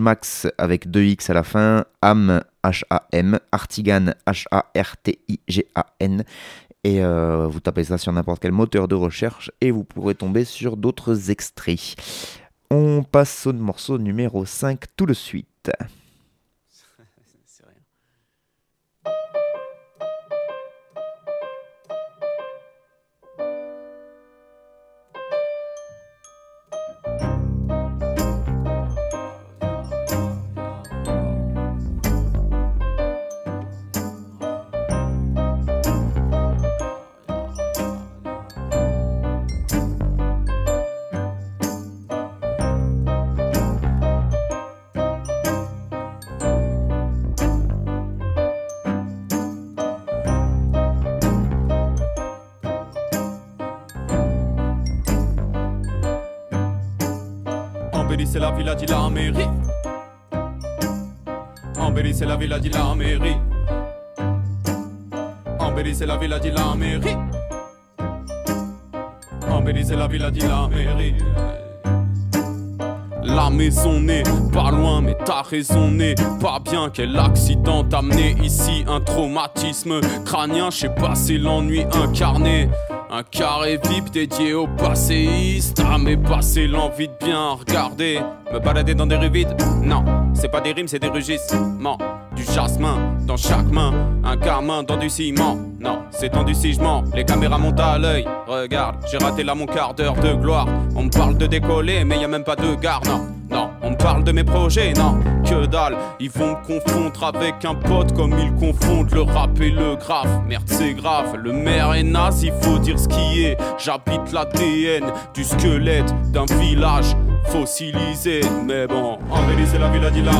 avec 2X à la fin, Ham, H-A-M, Artigan, H-A-R-T-I-G-A-N. Et euh, vous tapez ça sur n'importe quel moteur de recherche et vous pourrez tomber sur d'autres extraits. On passe au morceau numéro 5 tout de suite. Villa dit la mairie. c'est la villa dit la mairie. c'est la villa dit la mairie. c'est la villa dit la mairie. La maison n'est pas loin, mais t'as raisonné. Pas bien, quel accident t'a amené ici. Un traumatisme crânien, je sais pas, c'est l'ennui incarné. Un carré VIP dédié aux passéistes. Ah, mais passer l'envie de bien regarder. Me balader dans des rues vides Non, c'est pas des rimes, c'est des rugissements. Du jasmin dans chaque main. Un gamin dans du ciment. Non, c'est dans du sigement. Les caméras montent à l'œil. Regarde, j'ai raté là mon quart d'heure de gloire. On me parle de décoller, mais y a même pas de garde. Non, non, on me parle de mes projets. Non, que dalle. Ils vont me confondre avec un pote comme ils confondent le rap et le graphe. Merde, c'est grave. Le maire est naze, il faut dire ce qui est. J'habite l'ADN du squelette d'un village fossilisé. Mais bon, embellisser la villa dit la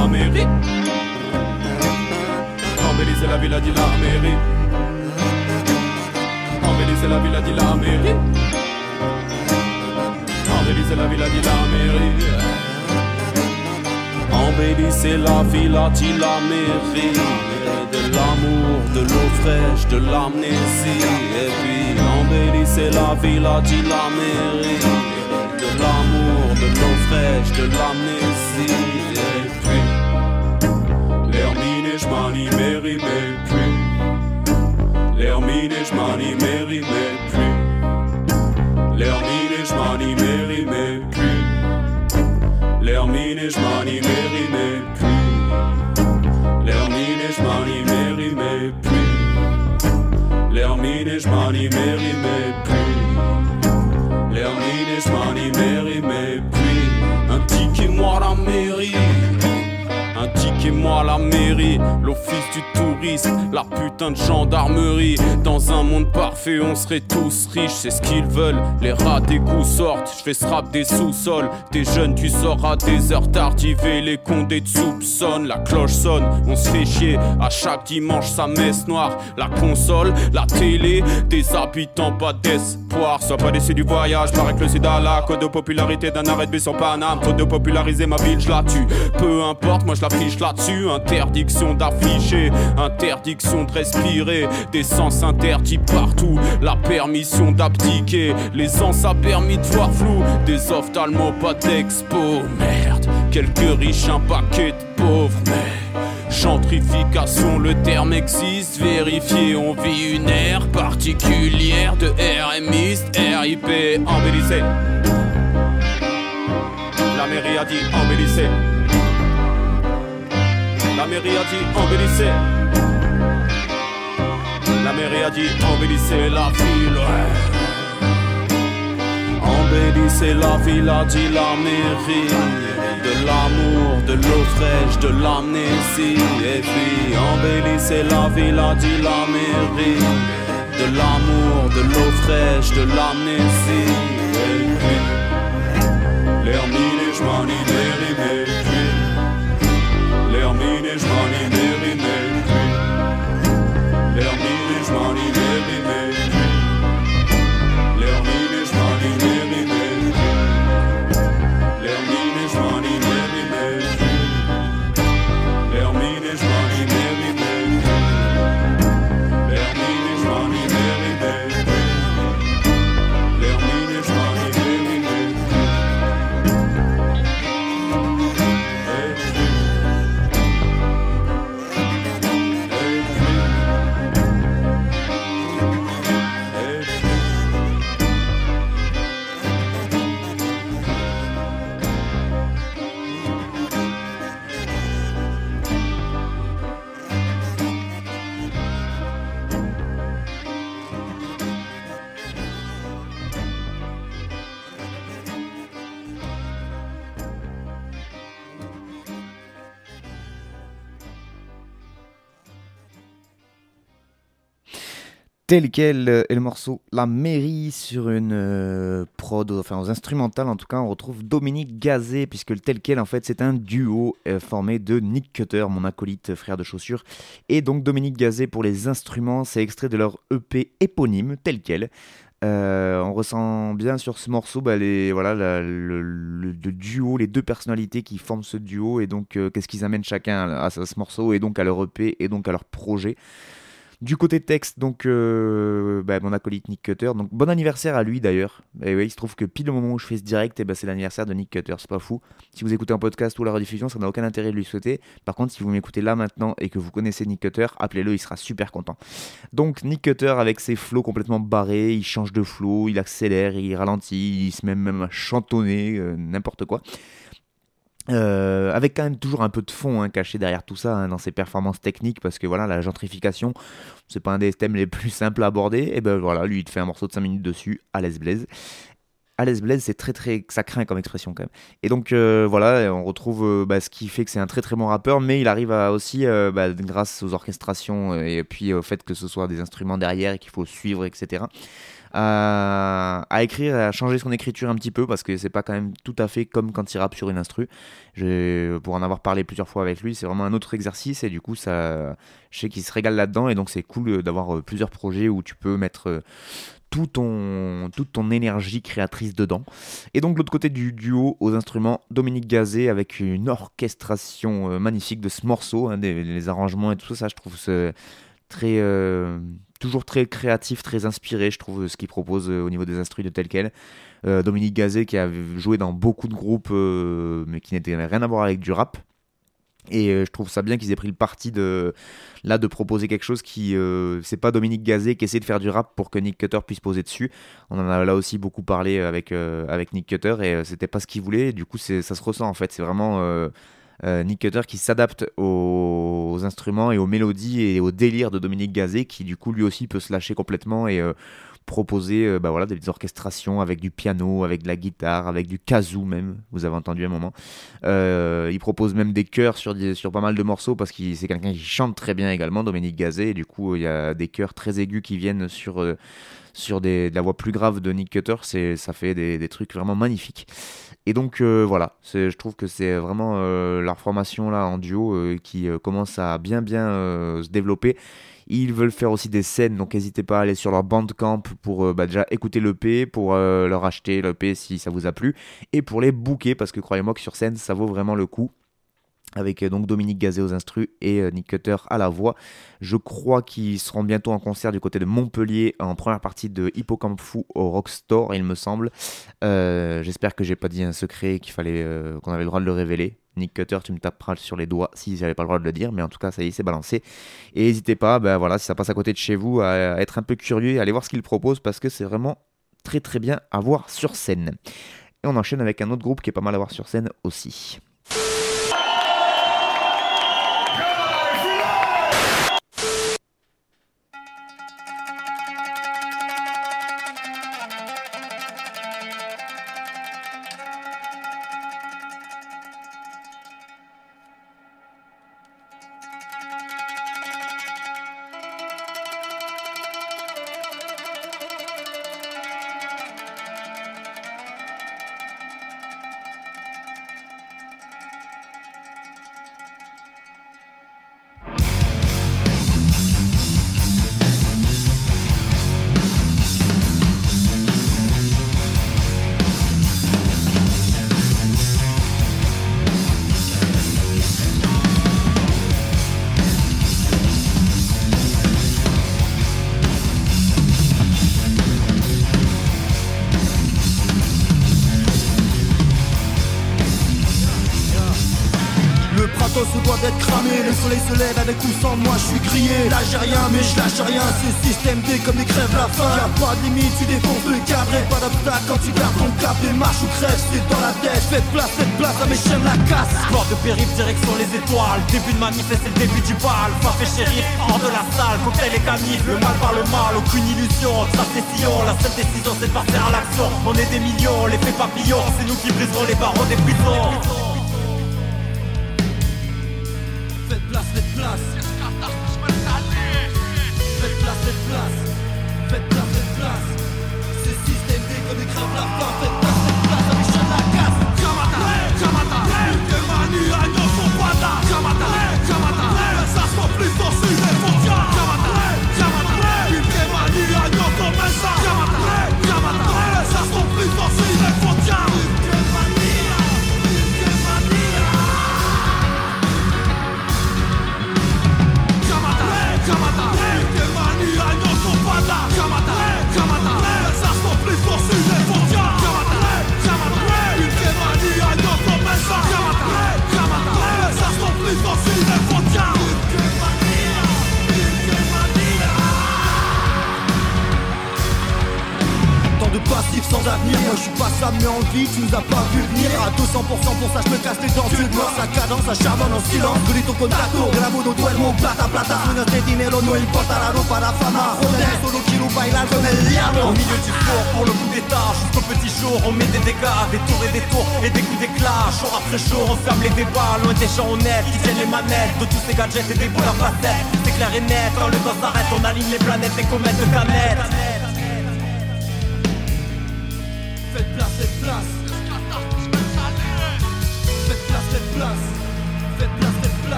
la villa dit la. Embellisser la villa dit la mairie. Embellisser la villa dit la mairie. Embellissez la villa, dit la mairie. De l'amour, de l'eau fraîche, de l'amnésie. Et puis embellissez la villa, dit la mairie. De l'amour, de l'eau fraîche, de l'amnésie. Et puis l'hermine et j'm'anime, l'hermine et j'm'anime, mais puis L'hermine et je m'animerai mais plus. L'hermine et je m'animerai mais plus. L'hermine et je m'animerai mais plus. L'hermine et je mais plus. L'hermine et je mais plus. Un ticket moi la mairie. Indiquez-moi la mairie, l'office du tourisme, la putain de gendarmerie. Dans un monde parfait, on serait tous riches, c'est ce qu'ils veulent. Les rats des coups sortent, je fais ce rap des sous-sols. Des jeunes, tu sors à des heures tardives et les condés de soupçonnent. La cloche sonne, on se fait chier. À chaque dimanche, sa messe noire. La console, la télé, des habitants pas d'espoir. Sois pas déçu du voyage, paraît que le sida la code de popularité d'un arrêt de sur Paname. Faute de populariser ma ville, je la tue. Peu importe, moi je la fiche Interdiction d'afficher, interdiction de respirer. Des sens interdits partout. La permission d'abdiquer. Les ans, ça permis de voir flou. Des ophtalmos, pas d'expo. Merde, quelques riches, un paquet de pauvres. Mais gentrification, le terme existe. Vérifier, on vit une ère particulière de RMiste, RIP, embellissé. La mairie a dit embellissé. La mairie a dit embellissez. La mairie a dit embellissez la ville. Ouais. Embellissez la ville, a dit la mairie. De l'amour, de l'eau fraîche, de l'amnésie. Et puis embellissez la ville, a dit la mairie. De l'amour, de l'eau fraîche, de l'amnésie. Et puis l'hermine et L'hermine et tel quel est le morceau La Mairie sur une euh, prod, enfin aux instrumentales en tout cas, on retrouve Dominique Gazet, puisque le tel quel en fait c'est un duo euh, formé de Nick Cutter, mon acolyte frère de chaussures, et donc Dominique Gazet pour les instruments, c'est extrait de leur EP éponyme, tel quel. Euh, on ressent bien sur ce morceau bah, voilà, le, duo, les deux personnalités qui forment ce duo, et donc euh, qu'est-ce qu'ils amènent chacun à ce morceau, et donc à leur EP, et donc à leur projet. Du côté texte, donc euh, bah, mon acolyte Nick Cutter. Donc bon anniversaire à lui d'ailleurs. Oui, il se trouve que pile au moment où je fais ce direct, eh ben, c'est l'anniversaire de Nick Cutter. C'est pas fou. Si vous écoutez un podcast ou la rediffusion, ça n'a aucun intérêt de lui souhaiter. Par contre, si vous m'écoutez là maintenant et que vous connaissez Nick Cutter, appelez-le, il sera super content. Donc Nick Cutter avec ses flots complètement barrés, il change de flow, il accélère, il ralentit, il se met même à chantonner, euh, n'importe quoi. Euh, avec quand même toujours un peu de fond hein, caché derrière tout ça hein, dans ses performances techniques parce que voilà la gentrification c'est pas un des thèmes les plus simples à aborder. Et ben voilà lui il te fait un morceau de 5 minutes dessus à l'aise blaise. À l'aise blaise c'est très très ça craint comme expression quand même. Et donc euh, voilà on retrouve euh, bah, ce qui fait que c'est un très très bon rappeur mais il arrive aussi bah, grâce aux orchestrations et puis au fait que ce soit des instruments derrière et qu'il faut suivre etc à, écrire, à changer son écriture un petit peu parce que c'est pas quand même tout à fait comme quand il rappe sur une instru. Je, pour en avoir parlé plusieurs fois avec lui, c'est vraiment un autre exercice et du coup, ça, je sais qu'il se régale là-dedans et donc c'est cool d'avoir euh, plusieurs projets où tu peux mettre euh, tout ton, toute ton énergie créatrice dedans. Et donc, l'autre côté du duo aux instruments, Dominique Gazet avec une orchestration euh, magnifique de ce morceau, hein, des, les arrangements et tout ça, je trouve très. Toujours très créatif, très inspiré, je trouve, ce qu'il propose euh, au niveau des instruments de tel quel. Euh, Dominique Gazet qui a joué dans beaucoup de groupes, euh, mais qui n'était rien à voir avec du rap. Et je trouve ça bien qu'ils aient pris le parti de là de proposer quelque chose qui c'est pas Dominique Gazet qui essaie de faire du rap pour que Nick Cutter puisse poser dessus. On en a là aussi beaucoup parlé avec avec Nick Cutter et c'était pas ce qu'il voulait. Du coup ça se ressent en fait. C'est vraiment Nick Cutter qui s'adapte aux, instruments et aux mélodies et au délire de Dominique Gazet qui du coup lui aussi peut se lâcher complètement et proposer euh, bah voilà, des orchestrations avec du piano, avec de la guitare, avec du kazoo même, vous avez entendu un moment. Euh, il propose même des chœurs sur, sur pas mal de morceaux parce que c'est quelqu'un qui chante très bien également, Dominique Gazet, et du coup il y a des chœurs très aigus qui viennent sur, euh, sur de la voix plus grave de Nick Cutter, ça fait des, des, trucs vraiment magnifiques. Et donc voilà, je trouve que c'est vraiment leur formation là en duo qui commence à bien bien se développer. Ils veulent faire aussi des scènes, donc n'hésitez pas à aller sur leur bandcamp pour euh, bah, déjà écouter l'EP, pour euh, leur acheter l'EP si ça vous a plu, et pour les booker, parce que croyez-moi que sur scène, ça vaut vraiment le coup avec euh, donc Dominique Gazet aux instrus et Nick Cutter à la voix. Je crois qu'ils seront bientôt en concert du côté de Montpellier en première partie de Hippocampe Fou au Rockstore, il me semble. J'espère que j'ai pas dit un secret qu'il fallait qu'on avait le droit de le révéler. Nick Cutter, tu me taperas sur les doigts si j'avais pas le droit de le dire, mais en tout cas, ça y est, c'est balancé. Et n'hésitez pas, ben voilà, si ça passe à côté de chez vous, à être un peu curieux et aller voir ce qu'il propose parce que c'est vraiment très très bien à voir sur scène. Et on enchaîne avec un autre groupe qui est pas mal à voir sur scène aussi. Début de manifeste c'est le début du bal. Parfait shérif hors de la salle Cocktail et camif Le mal par le mal aucune illusion. Trace des sillons La seule décision c'est de passer à l'action. On est des millions l'effet papillon C'est nous qui briserons les barreaux des prisons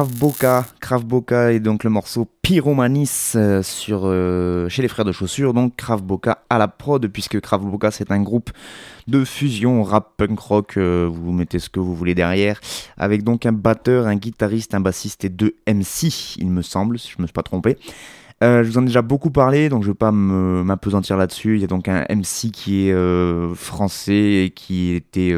Krav Boca, Krav Boca est donc le morceau Pyromanis euh, euh, chez les frères de chaussures, donc Krav Boca à la prod, puisque Krav Boca c'est un groupe de fusion rap punk rock, euh, vous mettez ce que vous voulez derrière, avec donc un batteur, un guitariste, un bassiste et deux MC, il me semble, si je ne me suis pas trompé. je vous en ai déjà beaucoup parlé, donc je ne vais pas m'apesantir là-dessus. Il y a donc un MC qui est français et qui était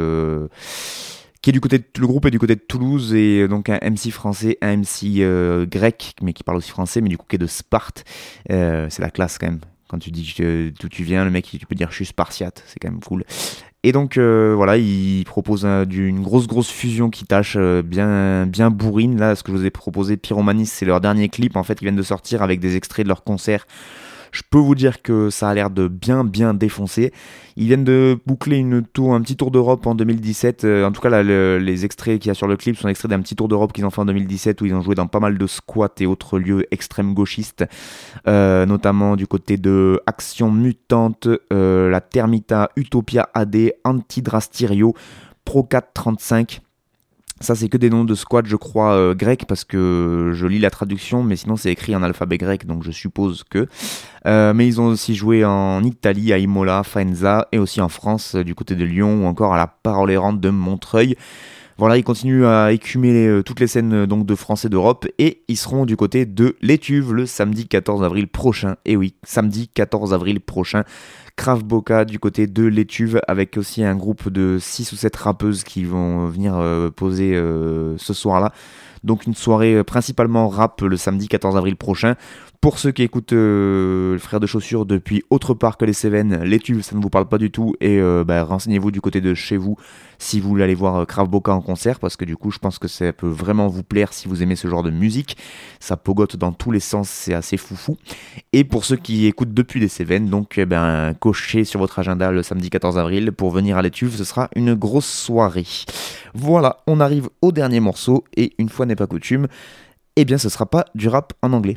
qui est du côté de, le groupe est du côté de Toulouse et euh, donc un MC français, un MC euh, grec mais qui parle aussi français mais du coup qui est de Sparte. Euh, c'est la classe quand même. Quand tu dis d'où tu viens, le mec tu peux dire je suis spartiate, c'est quand même cool. Et donc voilà, il propose une grosse grosse fusion qui tâche bien bien bourrine là. Ce que je vous ai proposé, Pyromanis, c'est leur dernier clip en fait, ils viennent de sortir avec des extraits de leur concert je peux vous dire que ça a l'air de bien bien défoncer. Ils viennent de boucler une tour, un petit tour d'Europe en 2017. Euh, en tout cas, les extraits qu'il y a sur le clip sont extraits d'un petit tour d'Europe qu'ils ont fait en 2017 où ils ont joué dans pas mal de squats et autres lieux extrême gauchistes, euh, notamment du côté de Action Mutante, euh, la Termita, Utopia AD, Antidrastyrio, Pro 435. Ça, c'est que des noms de squads, je crois, euh, grecs, parce que je lis la traduction, mais sinon c'est écrit en alphabet grec, donc je suppose que. Euh, mais ils ont aussi joué en Italie, à Imola, Faenza, et aussi en France, euh, du côté de Lyon, ou encore à la Parole errante de Montreuil. Voilà, ils continuent à écumer toutes les scènes donc de France et d'Europe et ils seront du côté de l'Étuve le samedi 14 avril prochain. Et oui, samedi 14 avril prochain. Krav Boca du côté de l'Étuve avec aussi un groupe de 6 ou 7 rappeuses qui vont venir euh, poser euh, ce soir-là. Donc une soirée euh, principalement rap le samedi 14 avril prochain. Pour ceux qui écoutent le frère de chaussures depuis autre part que les Cévennes, l'étuve ça ne vous parle pas du tout et bah, renseignez-vous du côté de chez vous si vous voulez aller voir Krav Boca en concert parce que du coup je pense que ça peut vraiment vous plaire si vous aimez ce genre de musique. Ça pogote dans tous les sens, c'est assez foufou. Et pour ceux qui écoutent depuis les Cévennes, donc eh ben, cochez sur votre agenda le samedi 14 avril pour venir à l'étuve, ce sera une grosse soirée. Voilà, on arrive au dernier morceau et une fois n'est pas coutume, eh bien ce sera pas du rap en anglais.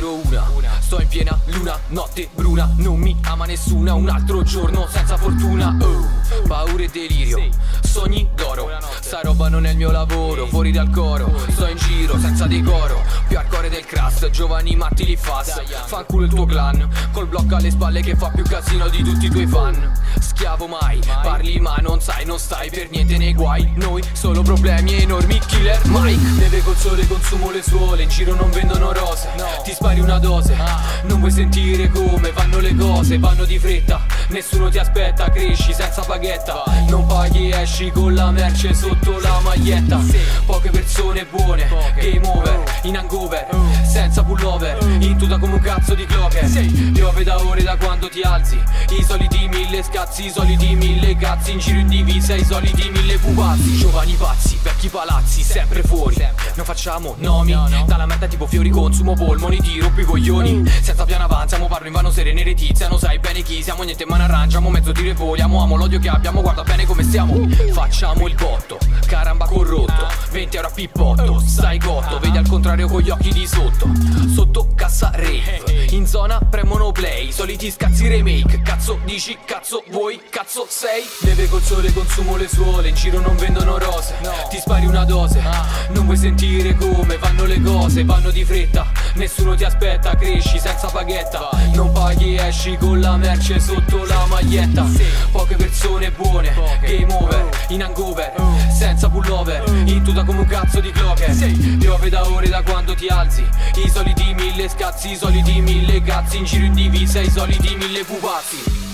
0 1 Sto in piena luna, notte bruna Non mi ama nessuna, un altro giorno senza fortuna. Oh, Paura e delirio, sogni d'oro Sta roba non è il mio lavoro, fuori dal coro Sto in giro senza decoro Più al cuore del crass, giovani matti li fas Fanculo il tuo clan, col blocco alle spalle che fa più casino di tutti i tuoi fan. Schiavo mai, parli ma non sai, non stai per niente nei guai Noi solo problemi enormi killer Mike. Neve col sole consumo le suole, in giro non vendono rose Ti spari una dose. ah. Non vuoi sentire come vanno le cose, vanno di fretta. Nessuno ti aspetta, cresci senza paghetta. Non paghi, esci con la merce sotto la maglietta. Poche persone buone, game over, in hangover Senza pullover, in tuta come un cazzo di clocker Piove da ore da quando ti alzi. I soliti mille scazzi, i soliti mille cazzi. In giro in divisa, i soliti mille pupazzi. Giovani pazzi, vecchi palazzi, sempre fuori. Non facciamo nomi, dalla merda tipo fiori consumo polmoni Ti rompi i coglioni senza piano avanziamo, parlo in vano serene retizia Non sai bene chi siamo, niente ma arrangiamo Mezzo tiro e voliamo, amo l'odio che abbiamo Guarda bene come stiamo Facciamo il botto, caramba corrotto 20 euro a pippotto, stai cotto Vedi al contrario con gli occhi di sotto. Sotto cassa rave In zona premono play Soliti scazzi remake Cazzo dici, cazzo vuoi, cazzo sei. Neve col sole consumo le suole In giro non vendono rose Ti spari una dose Non vuoi sentire come vanno le cose Vanno di fretta Nessuno ti aspetta, cresci senza paghetta Non paghi, esci con la merce sotto la maglietta. Poche persone buone, game over, in hangover Senza pullover, in tuta come un cazzo di clocker Piove da ore da quando ti alzi I soliti mille scazzi, i soliti mille cazzi In giro in divisa, i soliti mille pupazzi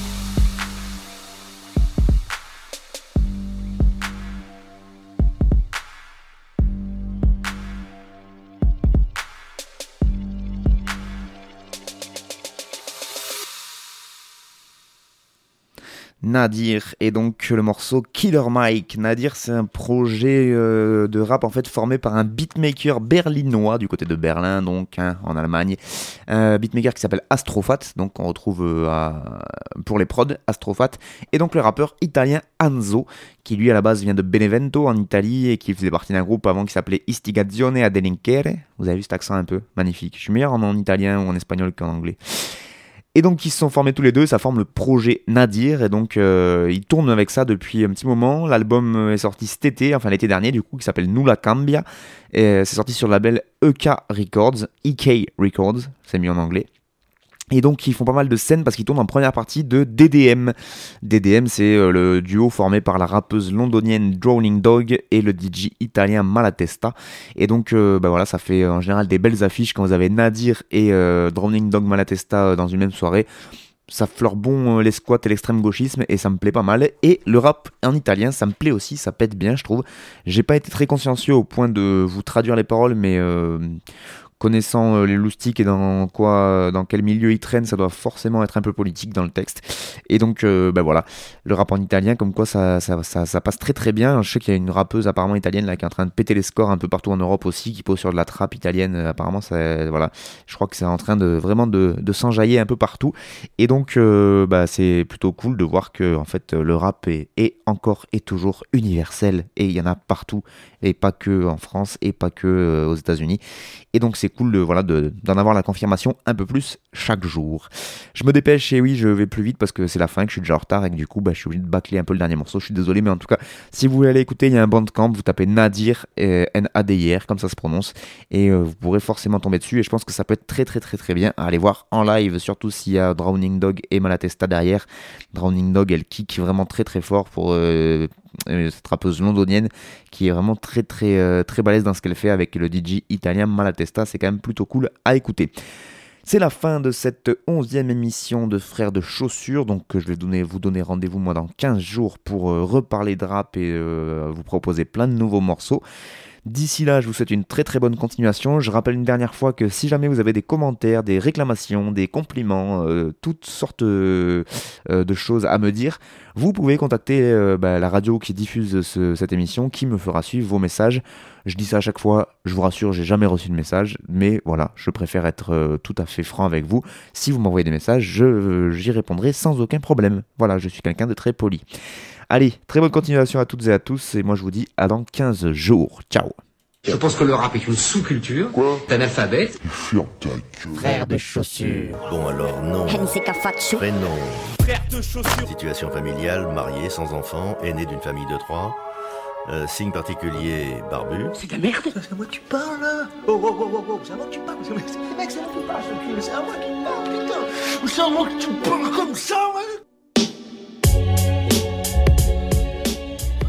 Nadir et donc le morceau Killer Mike. Nadir, c'est un projet euh, de rap en fait formé par un beatmaker berlinois du côté de Berlin, donc hein, en Allemagne. Un beatmaker qui s'appelle Astrofat, donc on retrouve euh, pour les prods Astrofat, et donc le rappeur italien Anzo, qui lui à la base vient de Benevento en Italie et qui faisait partie d'un groupe avant qui s'appelait Istigazione a delinquere. Vous avez vu cet accent un peu? Magnifique. Je suis meilleur en italien ou en espagnol qu'en anglais. Et donc ils se sont formés tous les deux, ça forme le projet Nadir, et donc euh, ils tournent avec ça depuis un petit moment. L'album est sorti cet été, enfin l'été dernier du coup, qui s'appelle Nous la Cambia, et c'est sorti sur le label EK Records, EK Records, c'est mis en anglais. Et donc ils font pas mal de scènes parce qu'ils tournent en première partie de DDM. DDM c'est euh, le duo formé par la rappeuse londonienne Drowning Dog et le DJ italien Malatesta. Et donc euh, bah voilà ça fait en général des belles affiches quand vous avez Nadir et euh, Drowning Dog Malatesta dans une même soirée. Ça fleure bon les squats et l'extrême gauchisme et ça me plaît pas mal. Et le rap en italien ça me plaît aussi, ça pète bien je trouve. J'ai pas été très consciencieux au point de vous traduire les paroles mais connaissant euh, les loustiques et dans quoi, dans quel milieu ils traînent, ça doit forcément être un peu politique dans le texte. Et donc, euh, ben voilà, le rap en italien, comme quoi ça, ça, ça, passe très très bien. Je sais qu'il y a une rappeuse apparemment italienne là qui est en train de péter les scores un peu partout en Europe aussi, qui pose sur de la trappe italienne. Euh, apparemment, voilà, je crois que c'est en train de vraiment de, s'enjailler un peu partout. Et donc, bah, c'est plutôt cool de voir que en fait le rap est, est encore et toujours universel et il y en a partout et pas que en France et pas que aux États-Unis. Et donc c'est cool de voilà d'en avoir la confirmation un peu plus chaque jour. Je me dépêche et oui, je vais plus vite parce que c'est la fin, que je suis déjà en retard et que du coup, bah, je suis obligé de bâcler un peu le dernier morceau. Je suis désolé, mais en tout cas, si vous voulez aller écouter, il y a un bandcamp, vous tapez Nadir, euh, N-A-D-I-R, comme ça se prononce, et euh, vous pourrez forcément tomber dessus. Et je pense que ça peut être très très très très bien à aller voir en live, surtout s'il y a Drowning Dog et Malatesta derrière. Drowning Dog, elle kick vraiment très très fort pour euh, cette rappeuse londonienne qui est vraiment très très très balèze dans ce qu'elle fait avec le DJ italien Malatesta. C'est quand même plutôt cool à écouter. C'est la fin de cette onzième émission de Frères de Chaussures, donc je vais vous donner rendez-vous moi dans 15 jours pour euh, reparler de rap et euh, vous proposer plein de nouveaux morceaux. D'ici là, je vous souhaite une très très bonne continuation. Je rappelle une dernière fois que si jamais vous avez des commentaires, des réclamations, des compliments, euh, toutes sortes euh, de choses à me dire, vous pouvez contacter euh, bah, la radio qui diffuse cette émission, qui me fera suivre vos messages. Je dis ça à chaque fois, je vous rassure, j'ai jamais reçu de message, mais voilà, je préfère être tout à fait franc avec vous. Si vous m'envoyez des messages, j'y répondrai sans aucun problème. Voilà, je suis quelqu'un de très poli. Allez, très bonne continuation à toutes et à tous, et moi je vous dis à dans 15 jours. Ciao je pense que le rap est une sous-culture. Quoi T'es analphabète. Gueule. Frère de chaussures. Bon alors, non. Prénom. Frère de chaussures. Situation familiale, marié, sans enfant, aîné d'une famille de trois. Euh, signe particulier, barbu. C'est de la merde C'est à moi que tu parles là Oh oh oh oh oh, c'est à moi que tu parles C'est mec, c'est à moi que tu parles, c'est à moi que tu parles, putain C'est à moi que tu parles comme ça, ouais